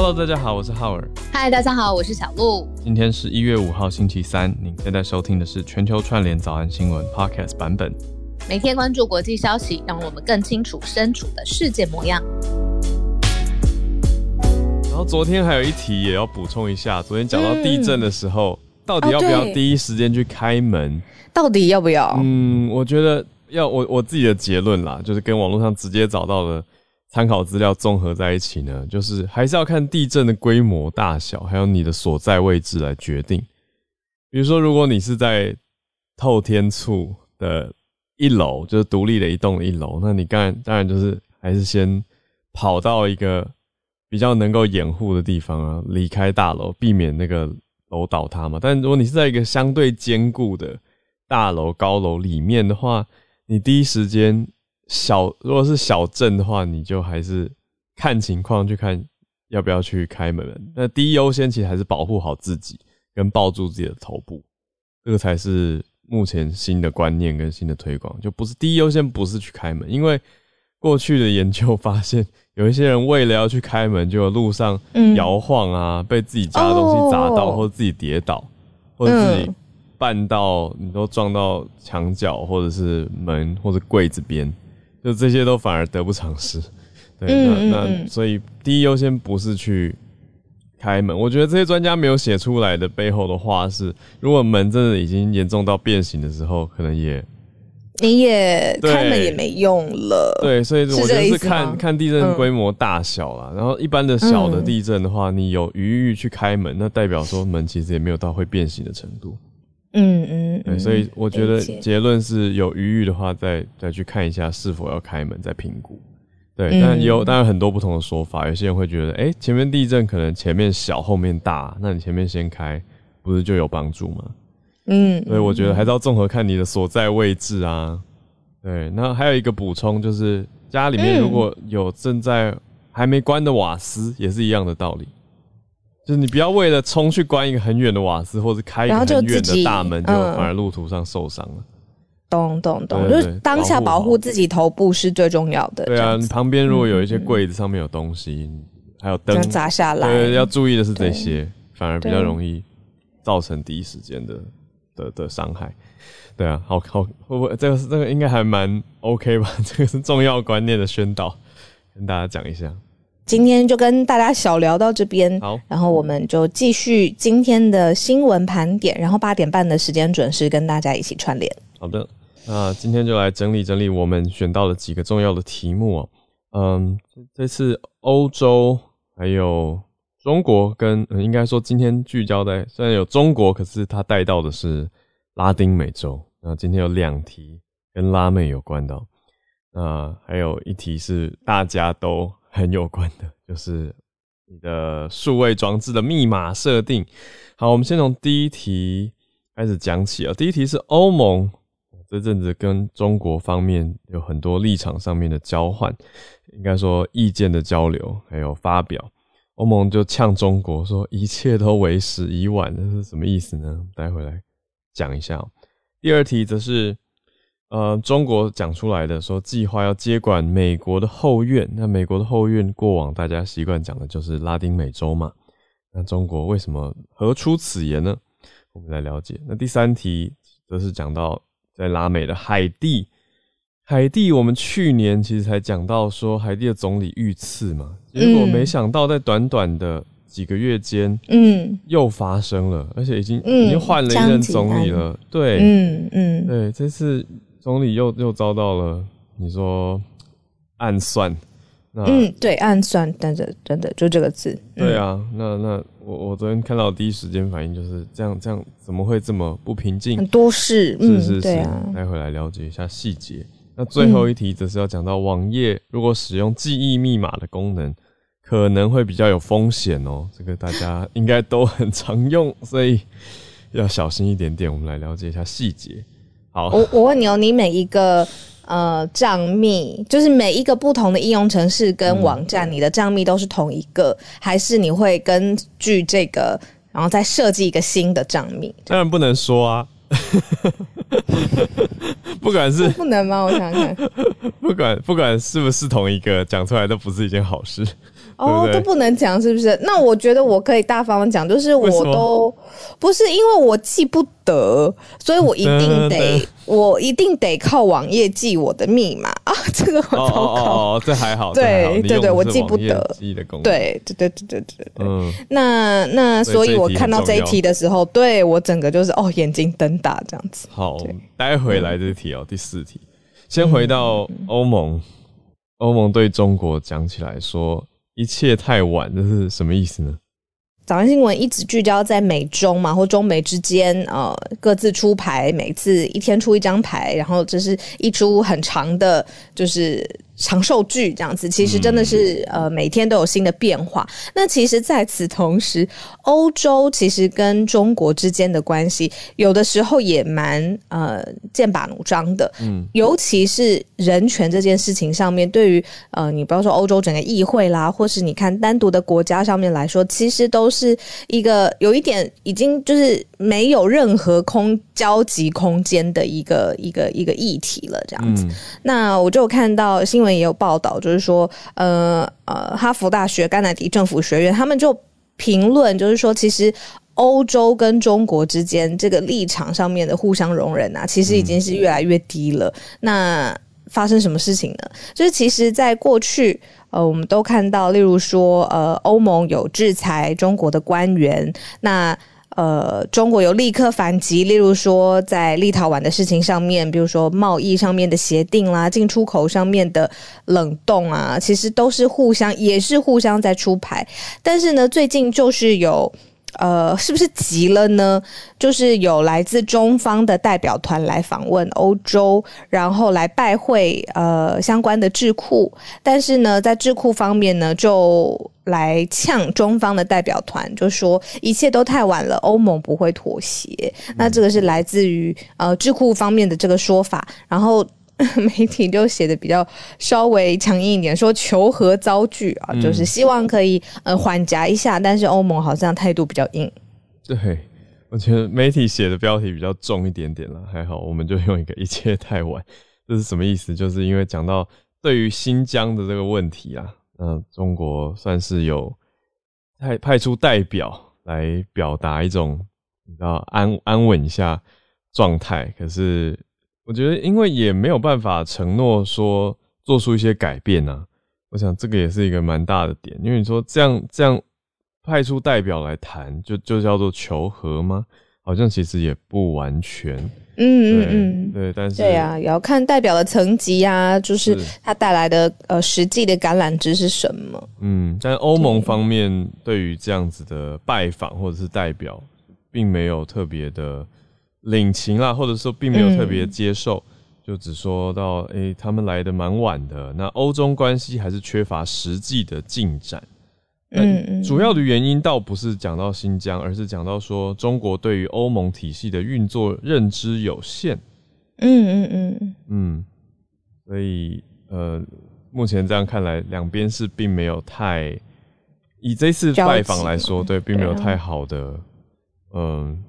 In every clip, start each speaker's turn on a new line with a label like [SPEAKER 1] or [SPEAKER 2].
[SPEAKER 1] Hello，大家好，我是浩尔。
[SPEAKER 2] 嗨，大家好，我是小鹿。
[SPEAKER 1] 今天是一月五号星期三，您现在收听的是全球串联早安新闻 Podcast 版本。
[SPEAKER 2] 每天关注国际消息，让我们更清楚身处的世界模样。
[SPEAKER 1] 然后昨天还有一题也要补充一下，昨天讲到地震的时候，嗯、到底要不要第一时间去开门？
[SPEAKER 2] 到底要不要？
[SPEAKER 1] 嗯，我觉得要。我我自己的结论啦，就是跟网络上直接找到的。参考资料综合在一起呢，就是还是要看地震的规模大小，还有你的所在位置来决定。比如说，如果你是在透天处的一楼，就是独立的一栋一楼，那你当然当然就是还是先跑到一个比较能够掩护的地方啊，离开大楼，避免那个楼倒塌嘛。但如果你是在一个相对坚固的大楼高楼里面的话，你第一时间。小，如果是小镇的话，你就还是看情况去看要不要去开门。那第一优先其实还是保护好自己，跟抱住自己的头部，这个才是目前新的观念跟新的推广。就不是第一优先不是去开门，因为过去的研究发现，有一些人为了要去开门，就路上摇晃啊，嗯、被自己家的东西砸到，哦、或者自己跌倒，或者自己绊到，你都撞到墙角，或者是门或者柜子边。就这些都反而得不偿失，对，嗯、那那所以第一优先不是去开门，我觉得这些专家没有写出来的背后的话是，如果门真的已经严重到变形的时候，可能也
[SPEAKER 2] 你也开门也没用了，
[SPEAKER 1] 对，所以我觉得是看看地震规模大小啦，嗯、然后一般的小的地震的话，你有余裕去开门，那代表说门其实也没有到会变形的程度。
[SPEAKER 2] 嗯嗯，
[SPEAKER 1] 对，所以我觉得结论是有余裕的话，再再去看一下是否要开门，再评估。对，嗯、但有当然很多不同的说法，有些人会觉得，哎、欸，前面地震可能前面小，后面大，那你前面先开，不是就有帮助吗？嗯，所以我觉得还是要综合看你的所在位置啊。对，那还有一个补充就是，家里面如果有正在还没关的瓦斯，也是一样的道理。就是你不要为了冲去关一个很远的瓦斯，或者开一个很远的大门，就反而路途上受伤了。
[SPEAKER 2] 懂懂懂，就是当下保护自己头部是最重要的。
[SPEAKER 1] 对啊，你旁边如果有一些柜子上面有东西，还有灯
[SPEAKER 2] 砸下来，
[SPEAKER 1] 对，要注意的是这些，反而比较容易造成第一时间的的的伤害。对啊，好好会不会这个是这个应该还蛮 OK 吧？这个是重要观念的宣导，跟大家讲一下。
[SPEAKER 2] 今天就跟大家小聊到这边，
[SPEAKER 1] 好，
[SPEAKER 2] 然后我们就继续今天的新闻盘点，然后八点半的时间准时跟大家一起串联。
[SPEAKER 1] 好的，那今天就来整理整理我们选到的几个重要的题目哦。嗯，这次欧洲还有中国跟，跟应该说今天聚焦在虽然有中国，可是它带到的是拉丁美洲。那今天有两题跟拉美有关的哦，那还有一题是大家都。很有关的，就是你的数位装置的密码设定。好，我们先从第一题开始讲起啊。第一题是欧盟这阵子跟中国方面有很多立场上面的交换，应该说意见的交流还有发表。欧盟就呛中国说一切都为时已晚，这是什么意思呢？待会来讲一下。第二题则是。呃，中国讲出来的说计划要接管美国的后院，那美国的后院过往大家习惯讲的就是拉丁美洲嘛。那中国为什么何出此言呢？我们来了解。那第三题则是讲到在拉美的海地，海地我们去年其实才讲到说海地的总理遇刺嘛，结果没想到在短短的几个月间，嗯，又发生了，而且已经、嗯、已经换了一任总理了，对，嗯嗯，对，这次。总理又又遭到了你说暗算，那
[SPEAKER 2] 嗯，对，暗算，等等等等，就这个字。
[SPEAKER 1] 对啊，那那我我昨天看到的第一时间反应就是这样，这样怎么会这么不平静？
[SPEAKER 2] 很多事，
[SPEAKER 1] 是是是，待会、啊、来了解一下细节。那最后一题则是要讲到网页如果使用记忆密码的功能，可能会比较有风险哦。这个大家应该都很常用，所以要小心一点点。我们来了解一下细节。好，
[SPEAKER 2] 我我问你哦，你每一个呃账密，就是每一个不同的应用程式跟网站，嗯、你的账密都是同一个，还是你会根据这个，然后再设计一个新的账密？
[SPEAKER 1] 当然不能说啊，不管是
[SPEAKER 2] 不能吗？我想想看，
[SPEAKER 1] 不管不管是不是同一个，讲出来都不是一件好事。
[SPEAKER 2] 哦，都不能讲，是不是？那我觉得我可以大方的讲，就是我都不是因为我记不得，所以我一定得，我一定得靠网页记我的密码 啊。这个我糟糕，
[SPEAKER 1] 哦，哦，哦，这还好，
[SPEAKER 2] 对对对，我记不得。
[SPEAKER 1] 对
[SPEAKER 2] 对对对对对，嗯，那那所以我看到这一题的时候，对我整个就是哦，眼睛瞪大这样子。
[SPEAKER 1] 好，待会来这题哦，第四题，先回到欧盟，欧盟对中国讲起来说。一切太晚，这是什么意思呢？
[SPEAKER 2] 早安新闻一直聚焦在美中嘛，或中美之间，呃，各自出牌，每次一天出一张牌，然后这是一出很长的，就是。长寿剧这样子，其实真的是呃每天都有新的变化。那其实在此同时，欧洲其实跟中国之间的关系，有的时候也蛮呃剑拔弩张的。嗯，尤其是人权这件事情上面，对于呃你不要说欧洲整个议会啦，或是你看单独的国家上面来说，其实都是一个有一点已经就是没有任何空交集空间的一个一个一个议题了。这样子，嗯、那我就看到新闻。也有报道，就是说，呃呃，哈佛大学甘乃迪政府学院他们就评论，就是说，其实欧洲跟中国之间这个立场上面的互相容忍啊，其实已经是越来越低了。嗯、那发生什么事情呢？就是其实，在过去，呃，我们都看到，例如说，呃，欧盟有制裁中国的官员，那。呃，中国有立刻反击，例如说在立陶宛的事情上面，比如说贸易上面的协定啦，进出口上面的冷冻啊，其实都是互相，也是互相在出牌。但是呢，最近就是有。呃，是不是急了呢？就是有来自中方的代表团来访问欧洲，然后来拜会呃相关的智库，但是呢，在智库方面呢，就来呛中方的代表团，就说一切都太晚了，欧盟不会妥协。那这个是来自于呃智库方面的这个说法，然后。媒体就写的比较稍微强硬一点，说求和遭拒啊，嗯、就是希望可以呃缓夹一下，但是欧盟好像态度比较硬。
[SPEAKER 1] 对，我觉得媒体写的标题比较重一点点了，还好，我们就用一个一切太晚，这是什么意思？就是因为讲到对于新疆的这个问题啊，嗯，中国算是有派派出代表来表达一种你知道安安稳一下状态，可是。我觉得，因为也没有办法承诺说做出一些改变呐、啊。我想这个也是一个蛮大的点，因为你说这样这样派出代表来谈，就就叫做求和吗？好像其实也不完全。嗯嗯嗯，对，但是对
[SPEAKER 2] 啊，也要看代表的层级啊，就是他带来的呃实际的橄榄枝是什么。
[SPEAKER 1] 嗯，但欧盟方面对于这样子的拜访或者是代表，并没有特别的。领情啦，或者说并没有特别接受，嗯、就只说到，诶、欸，他们来的蛮晚的。那欧中关系还是缺乏实际的进展。嗯，主要的原因倒不是讲到新疆，而是讲到说中国对于欧盟体系的运作认知有限。嗯嗯嗯嗯，所以呃，目前这样看来，两边是并没有太以这次拜访来说，对，并没有太好的嗯。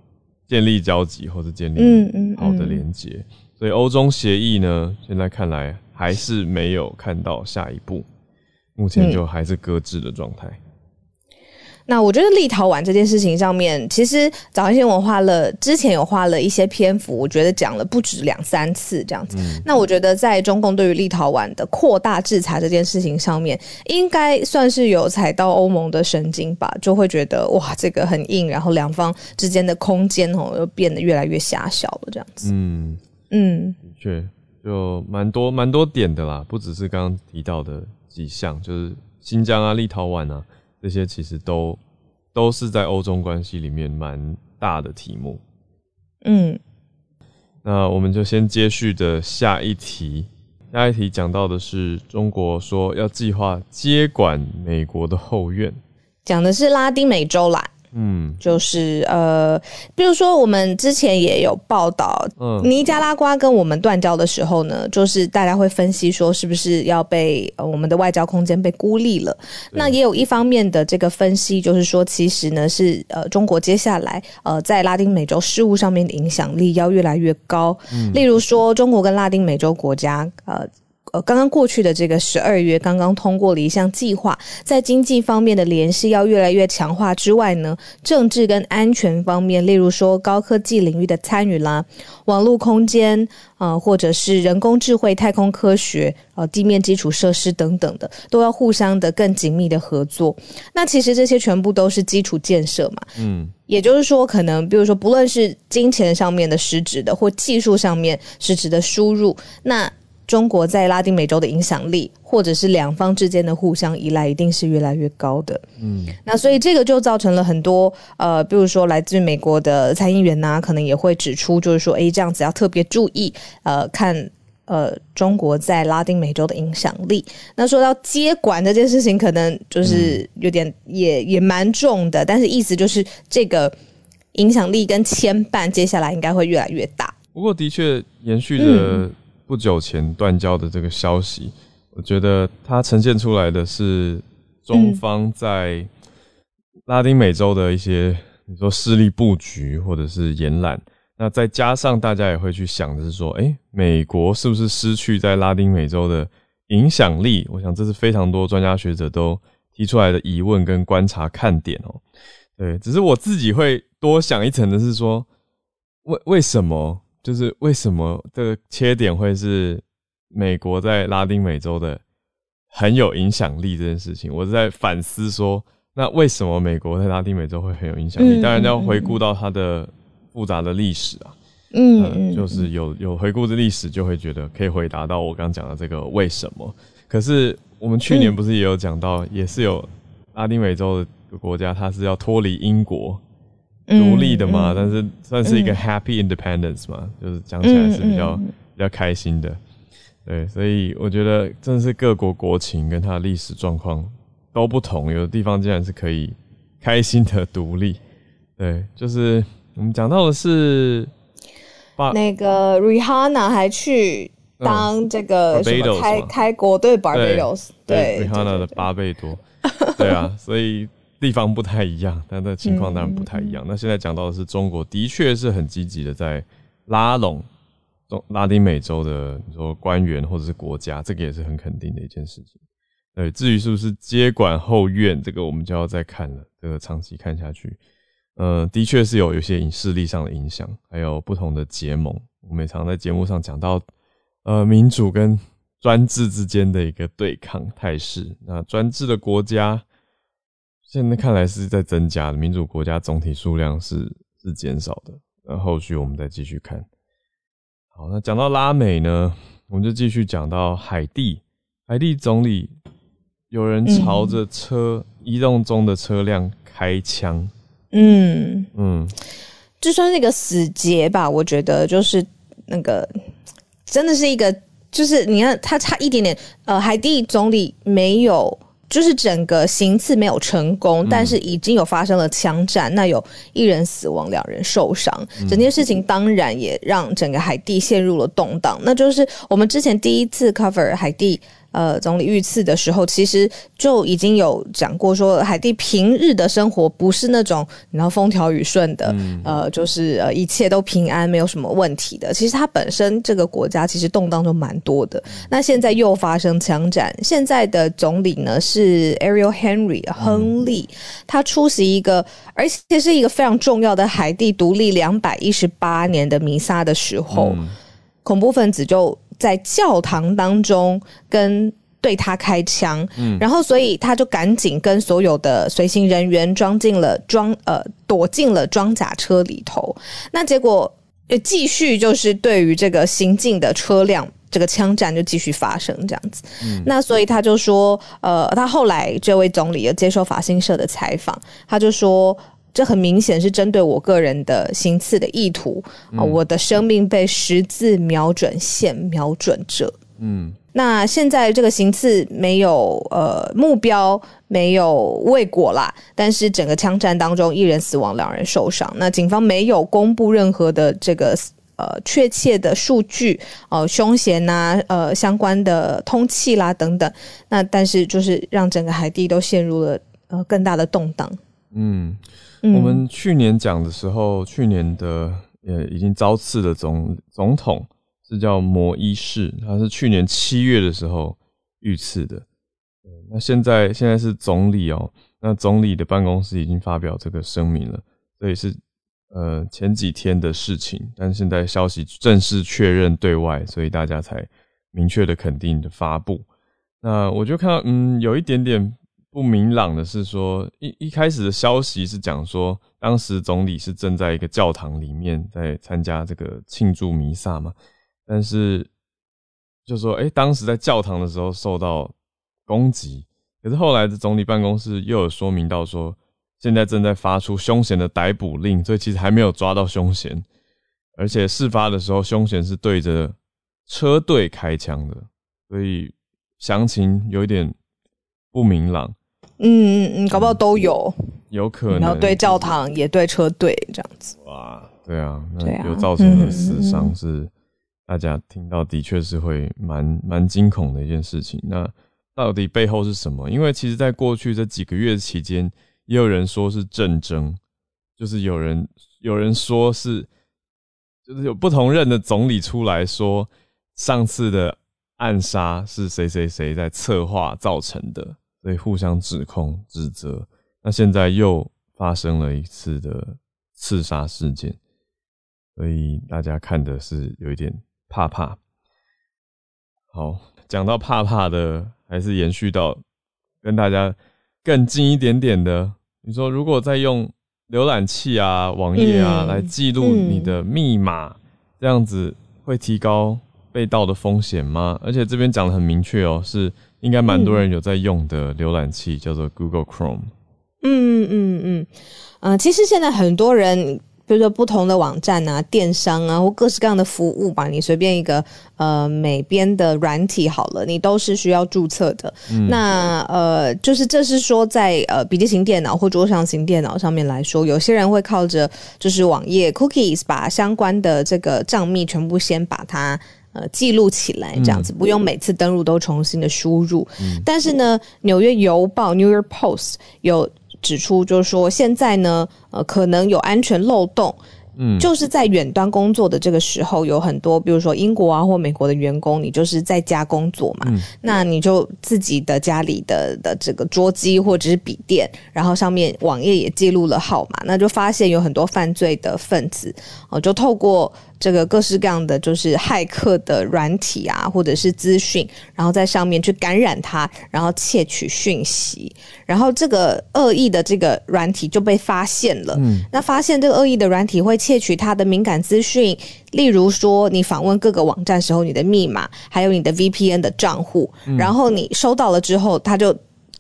[SPEAKER 1] 建立交集或者建立好的连接，嗯嗯嗯、所以欧中协议呢，现在看来还是没有看到下一步，目前就还是搁置的状态。嗯
[SPEAKER 2] 那我觉得立陶宛这件事情上面，其实早安新闻花了之前有花了一些篇幅，我觉得讲了不止两三次这样子。嗯、那我觉得在中共对于立陶宛的扩大制裁这件事情上面，应该算是有踩到欧盟的神经吧，就会觉得哇，这个很硬，然后两方之间的空间哦又变得越来越狭小了这样子。嗯
[SPEAKER 1] 嗯，的确就蛮多蛮多点的啦，不只是刚刚提到的几项，就是新疆啊、立陶宛啊。这些其实都都是在欧中关系里面蛮大的题目。嗯，那我们就先接续的下一题，下一题讲到的是中国说要计划接管美国的后院，
[SPEAKER 2] 讲的是拉丁美洲啦。嗯，就是呃，比如说我们之前也有报道，嗯，尼加拉瓜跟我们断交的时候呢，就是大家会分析说是不是要被呃我们的外交空间被孤立了？那也有一方面的这个分析，就是说其实呢是呃中国接下来呃在拉丁美洲事务上面的影响力要越来越高，嗯，例如说中国跟拉丁美洲国家呃。呃，刚刚过去的这个十二月，刚刚通过了一项计划，在经济方面的联系要越来越强化之外呢，政治跟安全方面，例如说高科技领域的参与啦，网络空间啊、呃，或者是人工智慧、太空科学、呃，地面基础设施等等的，都要互相的更紧密的合作。那其实这些全部都是基础建设嘛，嗯，也就是说，可能比如说，不论是金钱上面的实质的，或技术上面实质的输入，那。中国在拉丁美洲的影响力，或者是两方之间的互相依赖，一定是越来越高的。嗯，那所以这个就造成了很多呃，比如说来自美国的参议员呐、啊，可能也会指出，就是说，诶，这样子要特别注意，呃，看呃中国在拉丁美洲的影响力。那说到接管这件事情，可能就是有点也也蛮重的，但是意思就是这个影响力跟牵绊，接下来应该会越来越大。
[SPEAKER 1] 不过，的确延续着、嗯。不久前断交的这个消息，我觉得它呈现出来的是中方在拉丁美洲的一些你说势力布局或者是延揽，那再加上大家也会去想的是说，诶，美国是不是失去在拉丁美洲的影响力？我想这是非常多专家学者都提出来的疑问跟观察看点哦。对，只是我自己会多想一层的是说，为为什么？就是为什么这个切点会是美国在拉丁美洲的很有影响力这件事情？我是在反思说，那为什么美国在拉丁美洲会很有影响力？当然要回顾到它的复杂的历史啊，嗯，呃、就是有有回顾的历史，就会觉得可以回答到我刚讲的这个为什么。可是我们去年不是也有讲到，也是有拉丁美洲的国家，它是要脱离英国。独立的嘛，但是算是一个 happy independence 嘛，嗯、就是讲起来是比较、比较开心的，对，所以我觉得真是各国国情跟它的历史状况都不同，有的地方竟然是可以开心的独立，对，就是我们讲到的是，
[SPEAKER 2] 那个 Rihanna 还去当这个什么开、嗯、开国对 Barbados，对
[SPEAKER 1] Rihanna 的八倍多，对啊，所以。地方不太一样，但那情况当然不太一样。嗯、那现在讲到的是中国，的确是很积极的在拉拢中拉丁美洲的你说官员或者是国家，这个也是很肯定的一件事情。对，至于是不是接管后院，这个我们就要再看了。这个长期看下去，呃，的确是有有些影势力上的影响，还有不同的结盟。我们也常在节目上讲到，呃，民主跟专制之间的一个对抗态势。那专制的国家。现在看来是在增加的，民主国家总体数量是是减少的。那后续我们再继续看。好，那讲到拉美呢，我们就继续讲到海地。海地总理有人朝着车、嗯、移动中的车辆开枪。嗯嗯，这算是一个死结吧？我觉得就是那个真的是一个，就是你看他差一点点，呃，海地总理没有。就是整个行刺没有成功，但是已经有发生了枪战，那有一人死亡，两人受伤。整件事情当然也让整个海地陷入了动荡。那就是我们之前第一次 cover 海地。呃，总理遇刺的时候，其实就已经有讲过，说海地平日的生活不是那种你知道风调雨顺的，嗯、呃，就是呃一切都平安，没有什么问题的。其实它本身这个国家其实动荡就蛮多的。那现在又发生枪战，现在的总理呢是 Ariel Henry 亨利，他出席一个，而且是一个非常重要的海地独立两百一十八年的弥撒的时候，嗯、恐怖分子就。在教堂当中跟对他开枪，嗯，然后所以他就赶紧跟所有的随行人员装进了装呃躲进了装甲车里头。那结果继续就是对于这个行进的车辆，这个枪战就继续发生这样子。嗯，那所以他就说，呃，他后来这位总理有接受法新社的采访，他就说。这很明显是针对我个人的行刺的意图啊！嗯、我的生命被十字瞄准线瞄准着。嗯，
[SPEAKER 2] 那现在这个行刺没有呃目标，没有未果啦，但是整个枪战当中一人死亡，两人受伤。那警方没有公布任何的这个呃确切的数据，呃凶嫌呐、啊，呃相关的通气啦等等。那但是就是让整个海地都陷入了呃更大的动荡。
[SPEAKER 1] 嗯，我们去年讲的时候，去年的呃已经遭刺的总总统。是叫摩伊士，他是去年七月的时候遇刺的。那现在现在是总理哦，那总理的办公室已经发表这个声明了，所以是呃前几天的事情，但现在消息正式确认对外，所以大家才明确的肯定的发布。那我就看到，嗯，有一点点不明朗的是说，一一开始的消息是讲说，当时总理是正在一个教堂里面在参加这个庆祝弥撒嘛。但是，就说，哎、当时在教堂的时候受到攻击，可是后来的总理办公室又有说明到说，现在正在发出凶嫌的逮捕令，所以其实还没有抓到凶嫌，而且事发的时候，凶嫌是对着车队开枪的，所以详情有一点不明朗。
[SPEAKER 2] 嗯嗯嗯，搞不好都有，
[SPEAKER 1] 有可能，
[SPEAKER 2] 然后对教堂也对车队这样子。
[SPEAKER 1] 哇，对啊，那有造成的死伤是。大家听到的确是会蛮蛮惊恐的一件事情。那到底背后是什么？因为其实，在过去这几个月期间，也有人说是战争，就是有人有人说是，就是有不同任的总理出来说，上次的暗杀是谁谁谁在策划造成的，所以互相指控指责。那现在又发生了一次的刺杀事件，所以大家看的是有一点。怕怕，好，讲到怕怕的，还是延续到跟大家更近一点点的。你说，如果再用浏览器啊、网页啊来记录你的密码，这样子会提高被盗的风险吗？而且这边讲的很明确哦，是应该蛮多人有在用的浏览器，叫做 Google Chrome。
[SPEAKER 2] 嗯嗯嗯嗯，呃，其实现在很多人。比如说不同的网站啊、电商啊，或各式各样的服务吧，你随便一个呃美编的软体好了，你都是需要注册的。嗯、那呃，就是这是说在呃笔记型电脑或桌上型电脑上面来说，有些人会靠着就是网页 cookies 把相关的这个账密全部先把它呃记录起来，这样子不用每次登录都重新的输入。嗯、但是呢，纽约邮报 New York Post 有。指出，就是说现在呢，呃，可能有安全漏洞。嗯，就是在远端工作的这个时候，有很多，比如说英国啊或美国的员工，你就是在家工作嘛，嗯、那你就自己的家里的的这个桌机或者是笔电，然后上面网页也记录了号码，那就发现有很多犯罪的分子，哦，就透过这个各式各样的就是骇客的软体啊，或者是资讯，然后在上面去感染它，然后窃取讯息，然后这个恶意的这个软体就被发现了。嗯，那发现这个恶意的软体会。窃取它的敏感资讯，例如说你访问各个网站时候你的密码，还有你的 VPN 的账户，嗯、然后你收到了之后，他就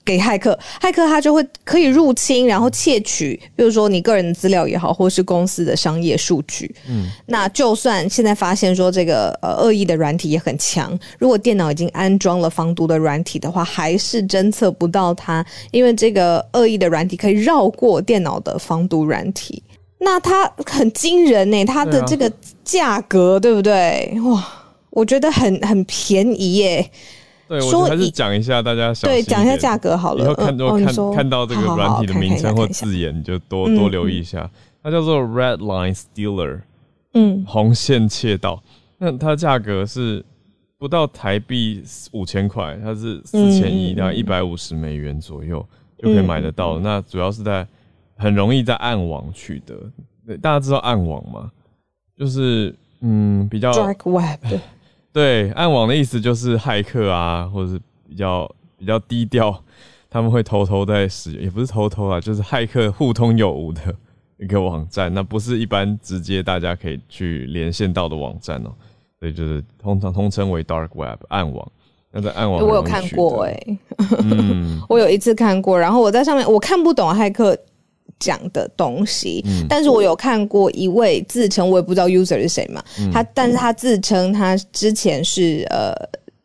[SPEAKER 2] 给骇客，骇客他就会可以入侵，然后窃取，比如说你个人的资料也好，或是公司的商业数据。嗯，那就算现在发现说这个呃恶意的软体也很强，如果电脑已经安装了防毒的软体的话，还是侦测不到它，因为这个恶意的软体可以绕过电脑的防毒软体。那它很惊人呢，它的这个价格对不对？哇，我觉得很很便宜耶。
[SPEAKER 1] 对，说我还是讲一下，大家小心。对，
[SPEAKER 2] 讲一下价格好了。
[SPEAKER 1] 以后看到看、哦、看到这个软体的名称或字眼，你就多多留意一下。嗯、它叫做 Red Line Stealer，嗯，红线窃盗。那它的价格是不到台币五千块，它是四千一，大概一百五十美元左右就可以买得到。嗯、那主要是在。很容易在暗网取得，大家知道暗网吗？就是嗯，比较
[SPEAKER 2] dark web。
[SPEAKER 1] 对，暗网的意思就是骇客啊，或者是比较比较低调，他们会偷偷在使用，也不是偷偷啊，就是骇客互通有无的一个网站，那不是一般直接大家可以去连线到的网站哦。所以就是通常通称为 dark web 暗网。那在暗网，
[SPEAKER 2] 我有看过哎、欸，嗯，我有一次看过，然后我在上面我看不懂骇客。讲的东西，但是我有看过一位自称，我也不知道 user 是谁嘛，他，但是他自称他之前是呃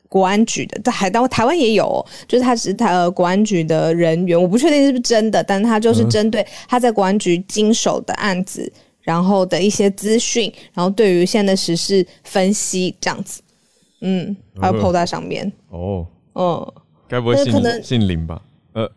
[SPEAKER 2] 国安局的，在海岛台湾也有、哦，就是他是他呃国安局的人员，我不确定是不是真的，但他就是针对他在国安局经手的案子，嗯、然后的一些资讯，然后对于现在的时事分析这样子，嗯，还有 po 在上面。
[SPEAKER 1] 哦，
[SPEAKER 2] 嗯，
[SPEAKER 1] 该不会姓姓林吧？呃，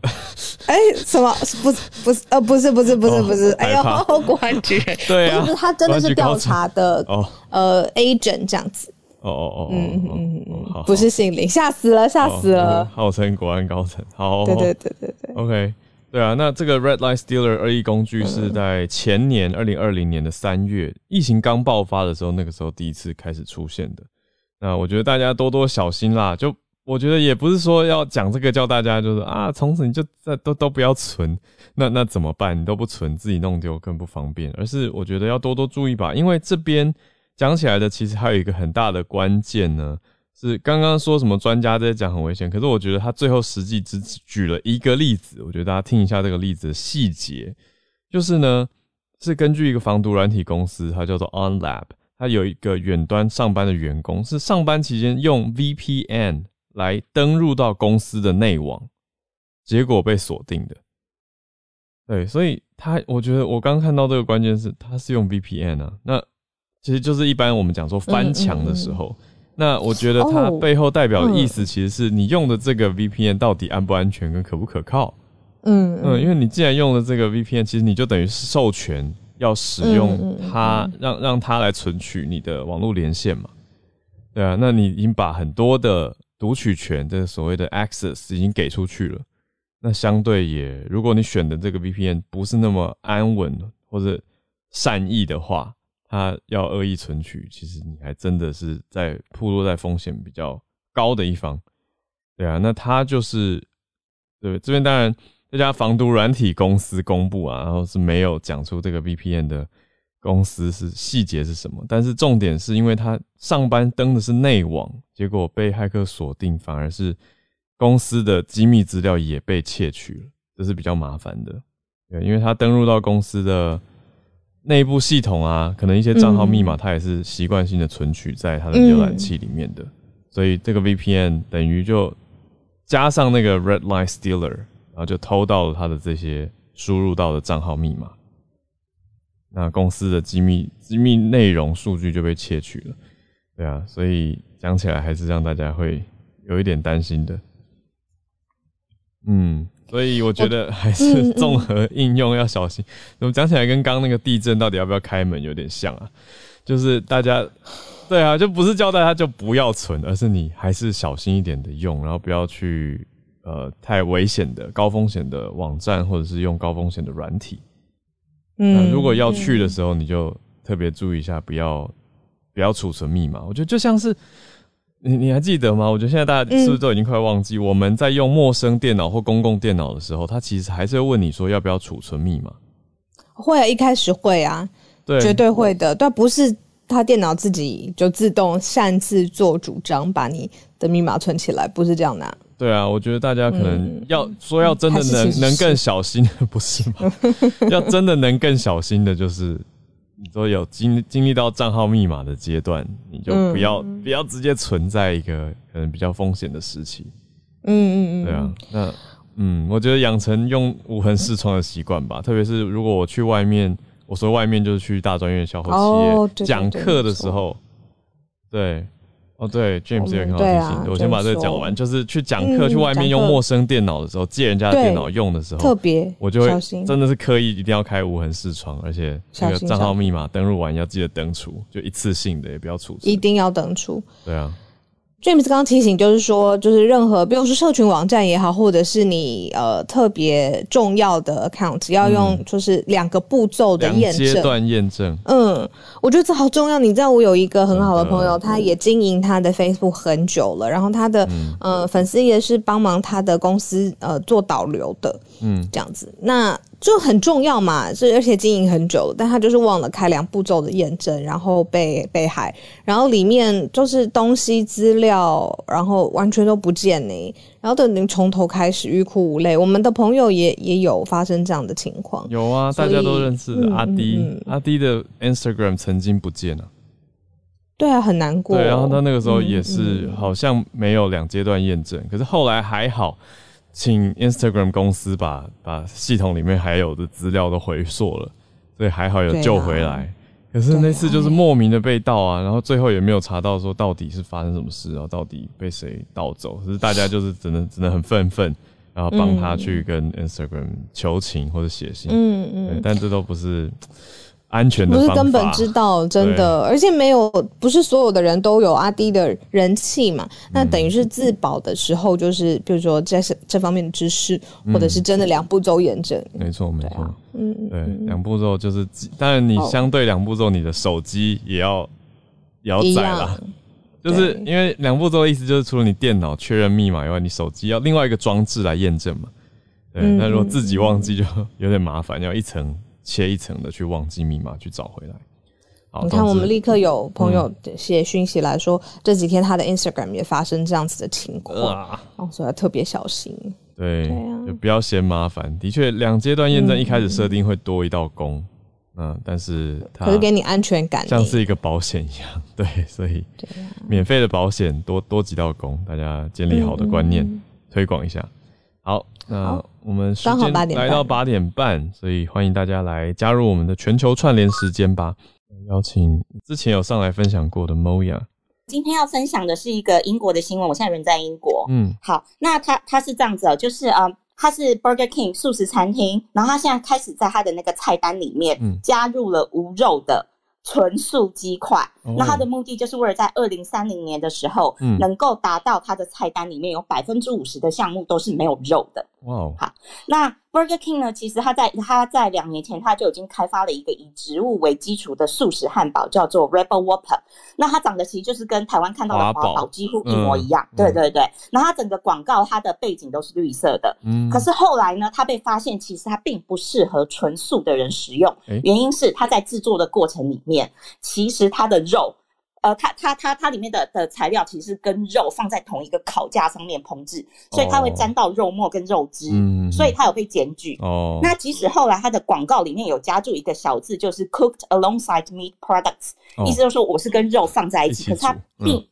[SPEAKER 2] 哎，什么？不是不是呃，不是不是不是不是，哎呦，国安局，
[SPEAKER 1] 对啊，
[SPEAKER 2] 他真的是调查的哦，呃，agent 这样子。
[SPEAKER 1] 哦哦哦，嗯嗯嗯，
[SPEAKER 2] 不是姓林，吓死了，吓死了，
[SPEAKER 1] 号称国安高层，好，
[SPEAKER 2] 对对对对对
[SPEAKER 1] ，OK，对啊，那这个 Red Light Stealer 恶意工具是在前年二零二零年的三月，疫情刚爆发的时候，那个时候第一次开始出现的。那我觉得大家多多小心啦，就我觉得也不是说要讲这个叫大家就是啊，从此你就在都都不要存，那那怎么办？你都不存，自己弄丢更不方便，而是我觉得要多多注意吧，因为这边。讲起来的，其实还有一个很大的关键呢，是刚刚说什么专家在讲很危险，可是我觉得他最后实际只举了一个例子，我觉得大家听一下这个例子的细节，就是呢，是根据一个防毒软体公司，它叫做 OnLab，它有一个远端上班的员工，是上班期间用 VPN 来登入到公司的内网，结果被锁定的。对，所以他，我觉得我刚看到这个关键是，他是用 VPN 啊，那。其实就是一般我们讲说翻墙的时候，嗯嗯嗯，那我觉得它背后代表的意思，其实是你用的这个 VPN 到底安不安全跟可不可靠。嗯嗯，因为你既然用了这个 VPN，其实你就等于是授权要使用它，让让它来存取你的网络连线嘛。对啊，那你已经把很多的读取权，这所谓的 access 已经给出去了。那相对也，如果你选的这个 VPN 不是那么安稳或者善意的话，他要恶意存取，其实你还真的是在暴露在风险比较高的一方，对啊，那他就是对这边当然这家防毒软体公司公布啊，然后是没有讲出这个 VPN 的公司是细节是什么，但是重点是因为他上班登的是内网，结果被骇客锁定，反而是公司的机密资料也被窃取了，这是比较麻烦的，对，因为他登录到公司的。内部系统啊，可能一些账号密码，他也是习惯性的存取在他的浏览器里面的，嗯、所以这个 VPN 等于就加上那个 Red Light Stealer，然后就偷到了他的这些输入到的账号密码，那公司的机密机密内容数据就被窃取了，对啊，所以讲起来还是让大家会有一点担心的，嗯。所以我觉得还是 综合应用要小心。怎么讲起来跟刚刚那个地震到底要不要开门有点像啊？就是大家，对啊，就不是叫大家就不要存，而是你还是小心一点的用，然后不要去呃太危险的高风险的网站，或者是用高风险的软体。嗯，如果要去的时候，你就特别注意一下，不要不要储存密码。我觉得就像是。你你还记得吗？我觉得现在大家是不是都已经快忘记？嗯、我们在用陌生电脑或公共电脑的时候，他其实还是会问你说要不要储存密码。
[SPEAKER 2] 会啊，一开始会啊，对，绝对会的。但不是他电脑自己就自动擅自做主张把你的密码存起来，不是这样的、啊。
[SPEAKER 1] 对啊，我觉得大家可能要、嗯、说要真的能能更小心，不是吗？要真的能更小心的，就是。你说有经经历到账号密码的阶段，你就不要、嗯、不要直接存在一个可能比较风险的时期。嗯嗯嗯，对啊，那嗯，我觉得养成用无痕视窗的习惯吧，特别是如果我去外面，我说外面就是去大专院校或企业讲课的时候，对。哦，对，James 也很好提醒。啊、我先把这个讲完，就是去讲课、嗯，去外面用陌生电脑的时候，借人家的电脑用的时候，特别，我就会真的是刻意一定要开无痕视窗，而且这个账号密码登录完要记得登出，就一次性的，也不要储存，
[SPEAKER 2] 一定要登出。
[SPEAKER 1] 对啊。
[SPEAKER 2] James 刚刚提醒，就是说，就是任何，比如说社群网站也好，或者是你呃特别重要的 account，只要用就是两个步骤的验证，
[SPEAKER 1] 阶段验证。
[SPEAKER 2] 嗯，我觉得这好重要。你知道，我有一个很好的朋友，他也经营他的 Facebook 很久了，然后他的、嗯、呃粉丝也是帮忙他的公司呃做导流的，嗯，这样子。那就很重要嘛，这而且经营很久，但他就是忘了开两步骤的验证，然后被被害，然后里面就是东西资料，然后完全都不见呢，然后等于从头开始欲哭无泪。我们的朋友也也有发生这样的情况，
[SPEAKER 1] 有啊，大家都认识的阿迪、嗯嗯，阿迪的 Instagram 曾经不见了，
[SPEAKER 2] 对啊，很难过。
[SPEAKER 1] 对，然后他那个时候也是好像没有两阶段验证，可是后来还好，请 Instagram 公司把把系统里面还有的资料都回溯了，所以还好有救回来。可是那次就是莫名的被盗啊，然后最后也没有查到说到底是发生什么事，然后到底被谁盗走，可是大家就是只能只能很愤愤，然后帮他去跟 Instagram 求情或者写信，嗯嗯，但这都不是。安全的
[SPEAKER 2] 不是根本知道，真的，而且没有不是所有的人都有阿迪的人气嘛，那等于是自保的时候，就是比如说这是这方面的知识，或者是真的两步骤验证，
[SPEAKER 1] 没错没错，嗯，对，两步骤就是，当然你相对两步骤，你的手机也要也要载啦，就是因为两步骤的意思就是，除了你电脑确认密码以外，你手机要另外一个装置来验证嘛，对，那如果自己忘记就有点麻烦，要一层。切一层的去忘记密码去找回来。
[SPEAKER 2] 你看，我们立刻有朋友写讯息来说，嗯、这几天他的 Instagram 也发生这样子的情况，啊、哦，所以要特别小心。
[SPEAKER 1] 对，对啊、就不要嫌麻烦。的确，两阶段验证一开始设定会多一道工，嗯，嗯，但是它
[SPEAKER 2] 可是给你安全感，
[SPEAKER 1] 像是一个保险一样。对，所以免费的保险多多几道工，大家建立好的观念，嗯、推广一下。好，那我们时间来到八点半，所以欢迎大家来加入我们的全球串联时间吧。邀请之前有上来分享过的 Moya，
[SPEAKER 3] 今天要分享的是一个英国的新闻。我现在人在英国，嗯，好，那他他是这样子哦，就是啊，他是 Burger King 素食餐厅，然后他现在开始在他的那个菜单里面加入了无肉的。纯素鸡块，那他的目的就是为了在二零三零年的时候，嗯，能够达到他的菜单里面有百分之五十的项目都是没有肉的。哇哦，好，那 Burger King 呢？其实它在它在两年前，它就已经开发了一个以植物为基础的素食汉堡，叫做 Rebel Whopper。那它长得其实就是跟台湾看到的华堡几乎一模一样。嗯、对对对，然后它整个广告它的背景都是绿色的。嗯，可是后来呢，它被发现其实它并不适合纯素的人食用，欸、原因是它在制作的过程里面，其实它的肉。呃，它它它它里面的的材料其实跟肉放在同一个烤架上面烹制，所以它会沾到肉末跟肉汁，嗯，所以它有被检举。哦，那即使后来它的广告里面有加注一个小字，就是 cooked alongside meat products，意思就是说我是跟肉放在一起，可是它并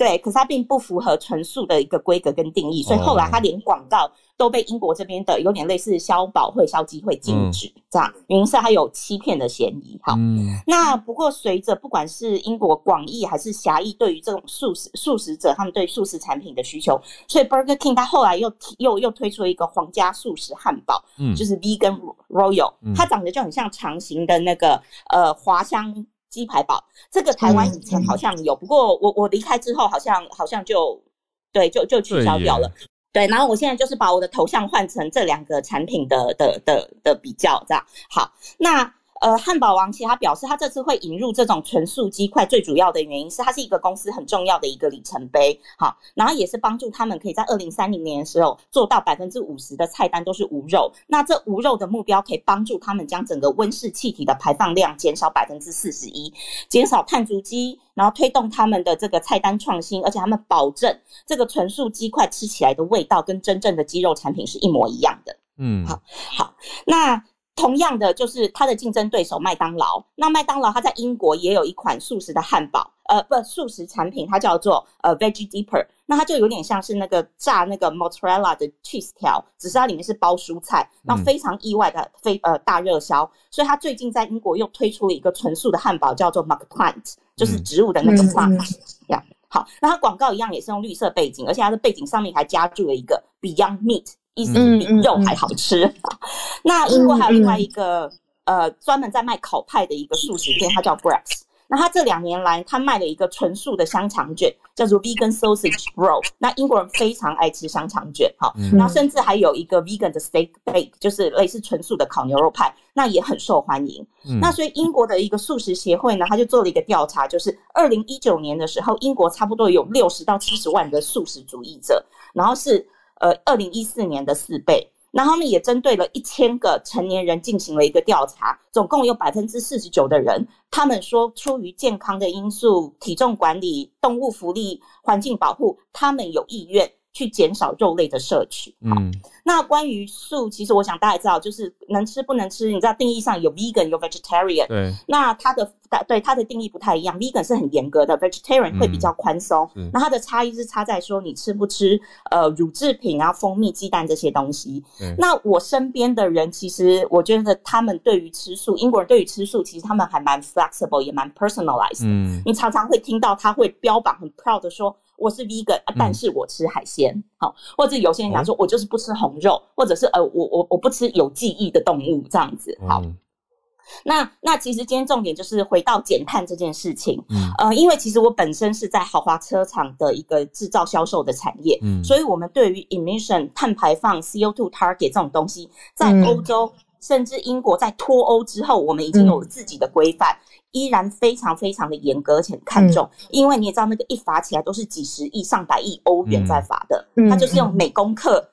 [SPEAKER 3] 对，可是它并不符合纯素的一个规格跟定义，所以后来它连广告。都被英国这边的有点类似消保会、消基会禁止，嗯、这样原因是它有欺骗的嫌疑。好，嗯、那不过随着不管是英国广义还是狭义，对于这种素食素食者，他们对素食产品的需求，所以 Burger King 它后来又又又推出了一个皇家素食汉堡，嗯，就是 Vegan Royal，嗯、它长得就很像长形的那个呃滑香鸡排堡。这个台湾以前好像有，嗯、不过我我离开之后好像好像就对就就取消掉了。对，然后我现在就是把我的头像换成这两个产品的的的的比较，这样好。那呃，汉堡王其实他表示，他这次会引入这种纯素鸡块，最主要的原因是它是一个公司很重要的一个里程碑，好，然后也是帮助他们可以在二零三零年的时候做到百分之五十的菜单都是无肉。那这无肉的目标可以帮助他们将整个温室气体的排放量减少百分之四十一，减少碳足迹。然后推动他们的这个菜单创新，而且他们保证这个纯素鸡块吃起来的味道跟真正的鸡肉产品是一模一样的。嗯，好，好，那。同样的，就是它的竞争对手麦当劳。那麦当劳它在英国也有一款素食的汉堡，呃，不，素食产品，它叫做呃 Veggie Dipper。那它就有点像是那个炸那个 Mozzarella 的 cheese 条，只是它里面是包蔬菜。那非常意外的非呃大热销，所以它最近在英国又推出了一个纯素的汉堡，叫做 McPlant，就是植物的那个 plant。呀，好，那它广告一样也是用绿色背景，而且它的背景上面还加注了一个 Beyond Meat。意思是比肉还好吃。嗯嗯、那英国还有另外一个、嗯、呃专门在卖烤派的一个素食店，它叫 Greggs。那它这两年来，它卖了一个纯素的香肠卷，叫做 Vegan Sausage Roll。那英国人非常爱吃香肠卷，好，那、嗯、甚至还有一个 Vegan 的 Steak Bake，就是类似纯素的烤牛肉派，那也很受欢迎。嗯、那所以英国的一个素食协会呢，他就做了一个调查，就是二零一九年的时候，英国差不多有六十到七十万的素食主义者，然后是。呃，二零一四年的四倍。那他们也针对了一千个成年人进行了一个调查，总共有百分之四十九的人，他们说出于健康的因素、体重管理、动物福利、环境保护，他们有意愿去减少肉类的摄取。嗯，那关于素，其实我想大家知道，就是能吃不能吃，你知道定义上有 vegan 有 vegetarian。
[SPEAKER 1] 对，
[SPEAKER 3] 那它的对它的定义不太一样，vegan 是很严格的，vegetarian 会比较宽松。嗯，那它的差异是差在说你吃不吃呃乳制品啊、蜂蜜、鸡蛋这些东西。嗯，那我身边的人其实我觉得他们对于吃素，英国人对于吃素其实他们还蛮 flexible，也蛮 personalized。嗯，你常常会听到他会标榜很 proud 的说。我是 vegan，但是我吃海鲜，好、嗯，或者有些人讲说，我就是不吃红肉，或者是呃，我我我不吃有记忆的动物这样子，好。嗯、那那其实今天重点就是回到减碳这件事情，嗯，呃，因为其实我本身是在豪华车厂的一个制造销售的产业，嗯，所以我们对于 emission 碳排放 CO2 target 这种东西，在欧洲、嗯、甚至英国在脱欧之后，我们已经有了自己的规范。嗯依然非常非常的严格而且看重，嗯、因为你也知道，那个一罚起来都是几十亿、上百亿欧元在罚的，嗯、它就是用每公克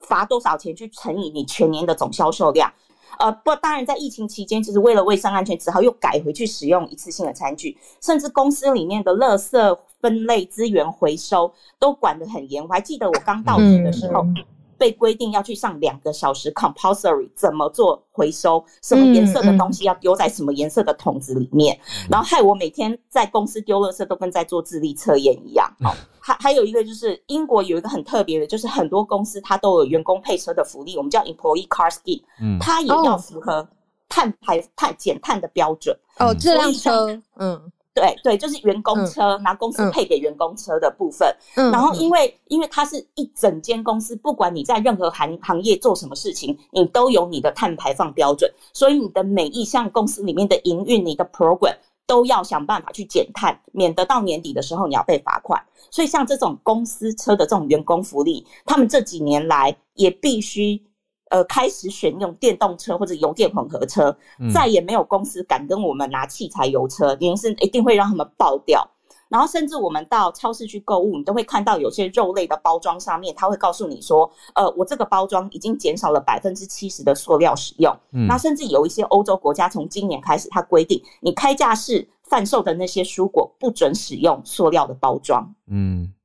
[SPEAKER 3] 罚多少钱去乘以你全年的总销售量。呃，不，当然在疫情期间，就是为了卫生安全，只好又改回去使用一次性的餐具，甚至公司里面的垃圾分类、资源回收都管得很严。我还记得我刚到职的时候。嗯嗯被规定要去上两个小时 compulsory，怎么做回收？什么颜色的东西要丢在什么颜色的桶子里面？嗯、然后害我每天在公司丢垃圾都跟在做智力测验一样。还还有一个就是英国有一个很特别的，就是很多公司它都有员工配车的福利，我们叫 employee car scheme，嗯，它也要符合碳排碳减碳的标准。
[SPEAKER 2] 哦，这辆车，嗯。
[SPEAKER 3] 对对，就是员工车，拿、嗯、公司配给员工车的部分。嗯，然后因为因为它是一整间公司，不管你在任何行行业做什么事情，你都有你的碳排放标准，所以你的每一项公司里面的营运，你的 program 都要想办法去减碳，免得到年底的时候你要被罚款。所以像这种公司车的这种员工福利，他们这几年来也必须。呃，开始选用电动车或者油电混合车，嗯、再也没有公司敢跟我们拿汽柴油车，原因是一定会让他们爆掉。然后，甚至我们到超市去购物，你都会看到有些肉类的包装上面，他会告诉你说，呃，我这个包装已经减少了百分之七十的塑料使用。嗯，那甚至有一些欧洲国家从今年开始，它规定你开架式贩售的那些蔬果不准使用塑料的包装。嗯，好。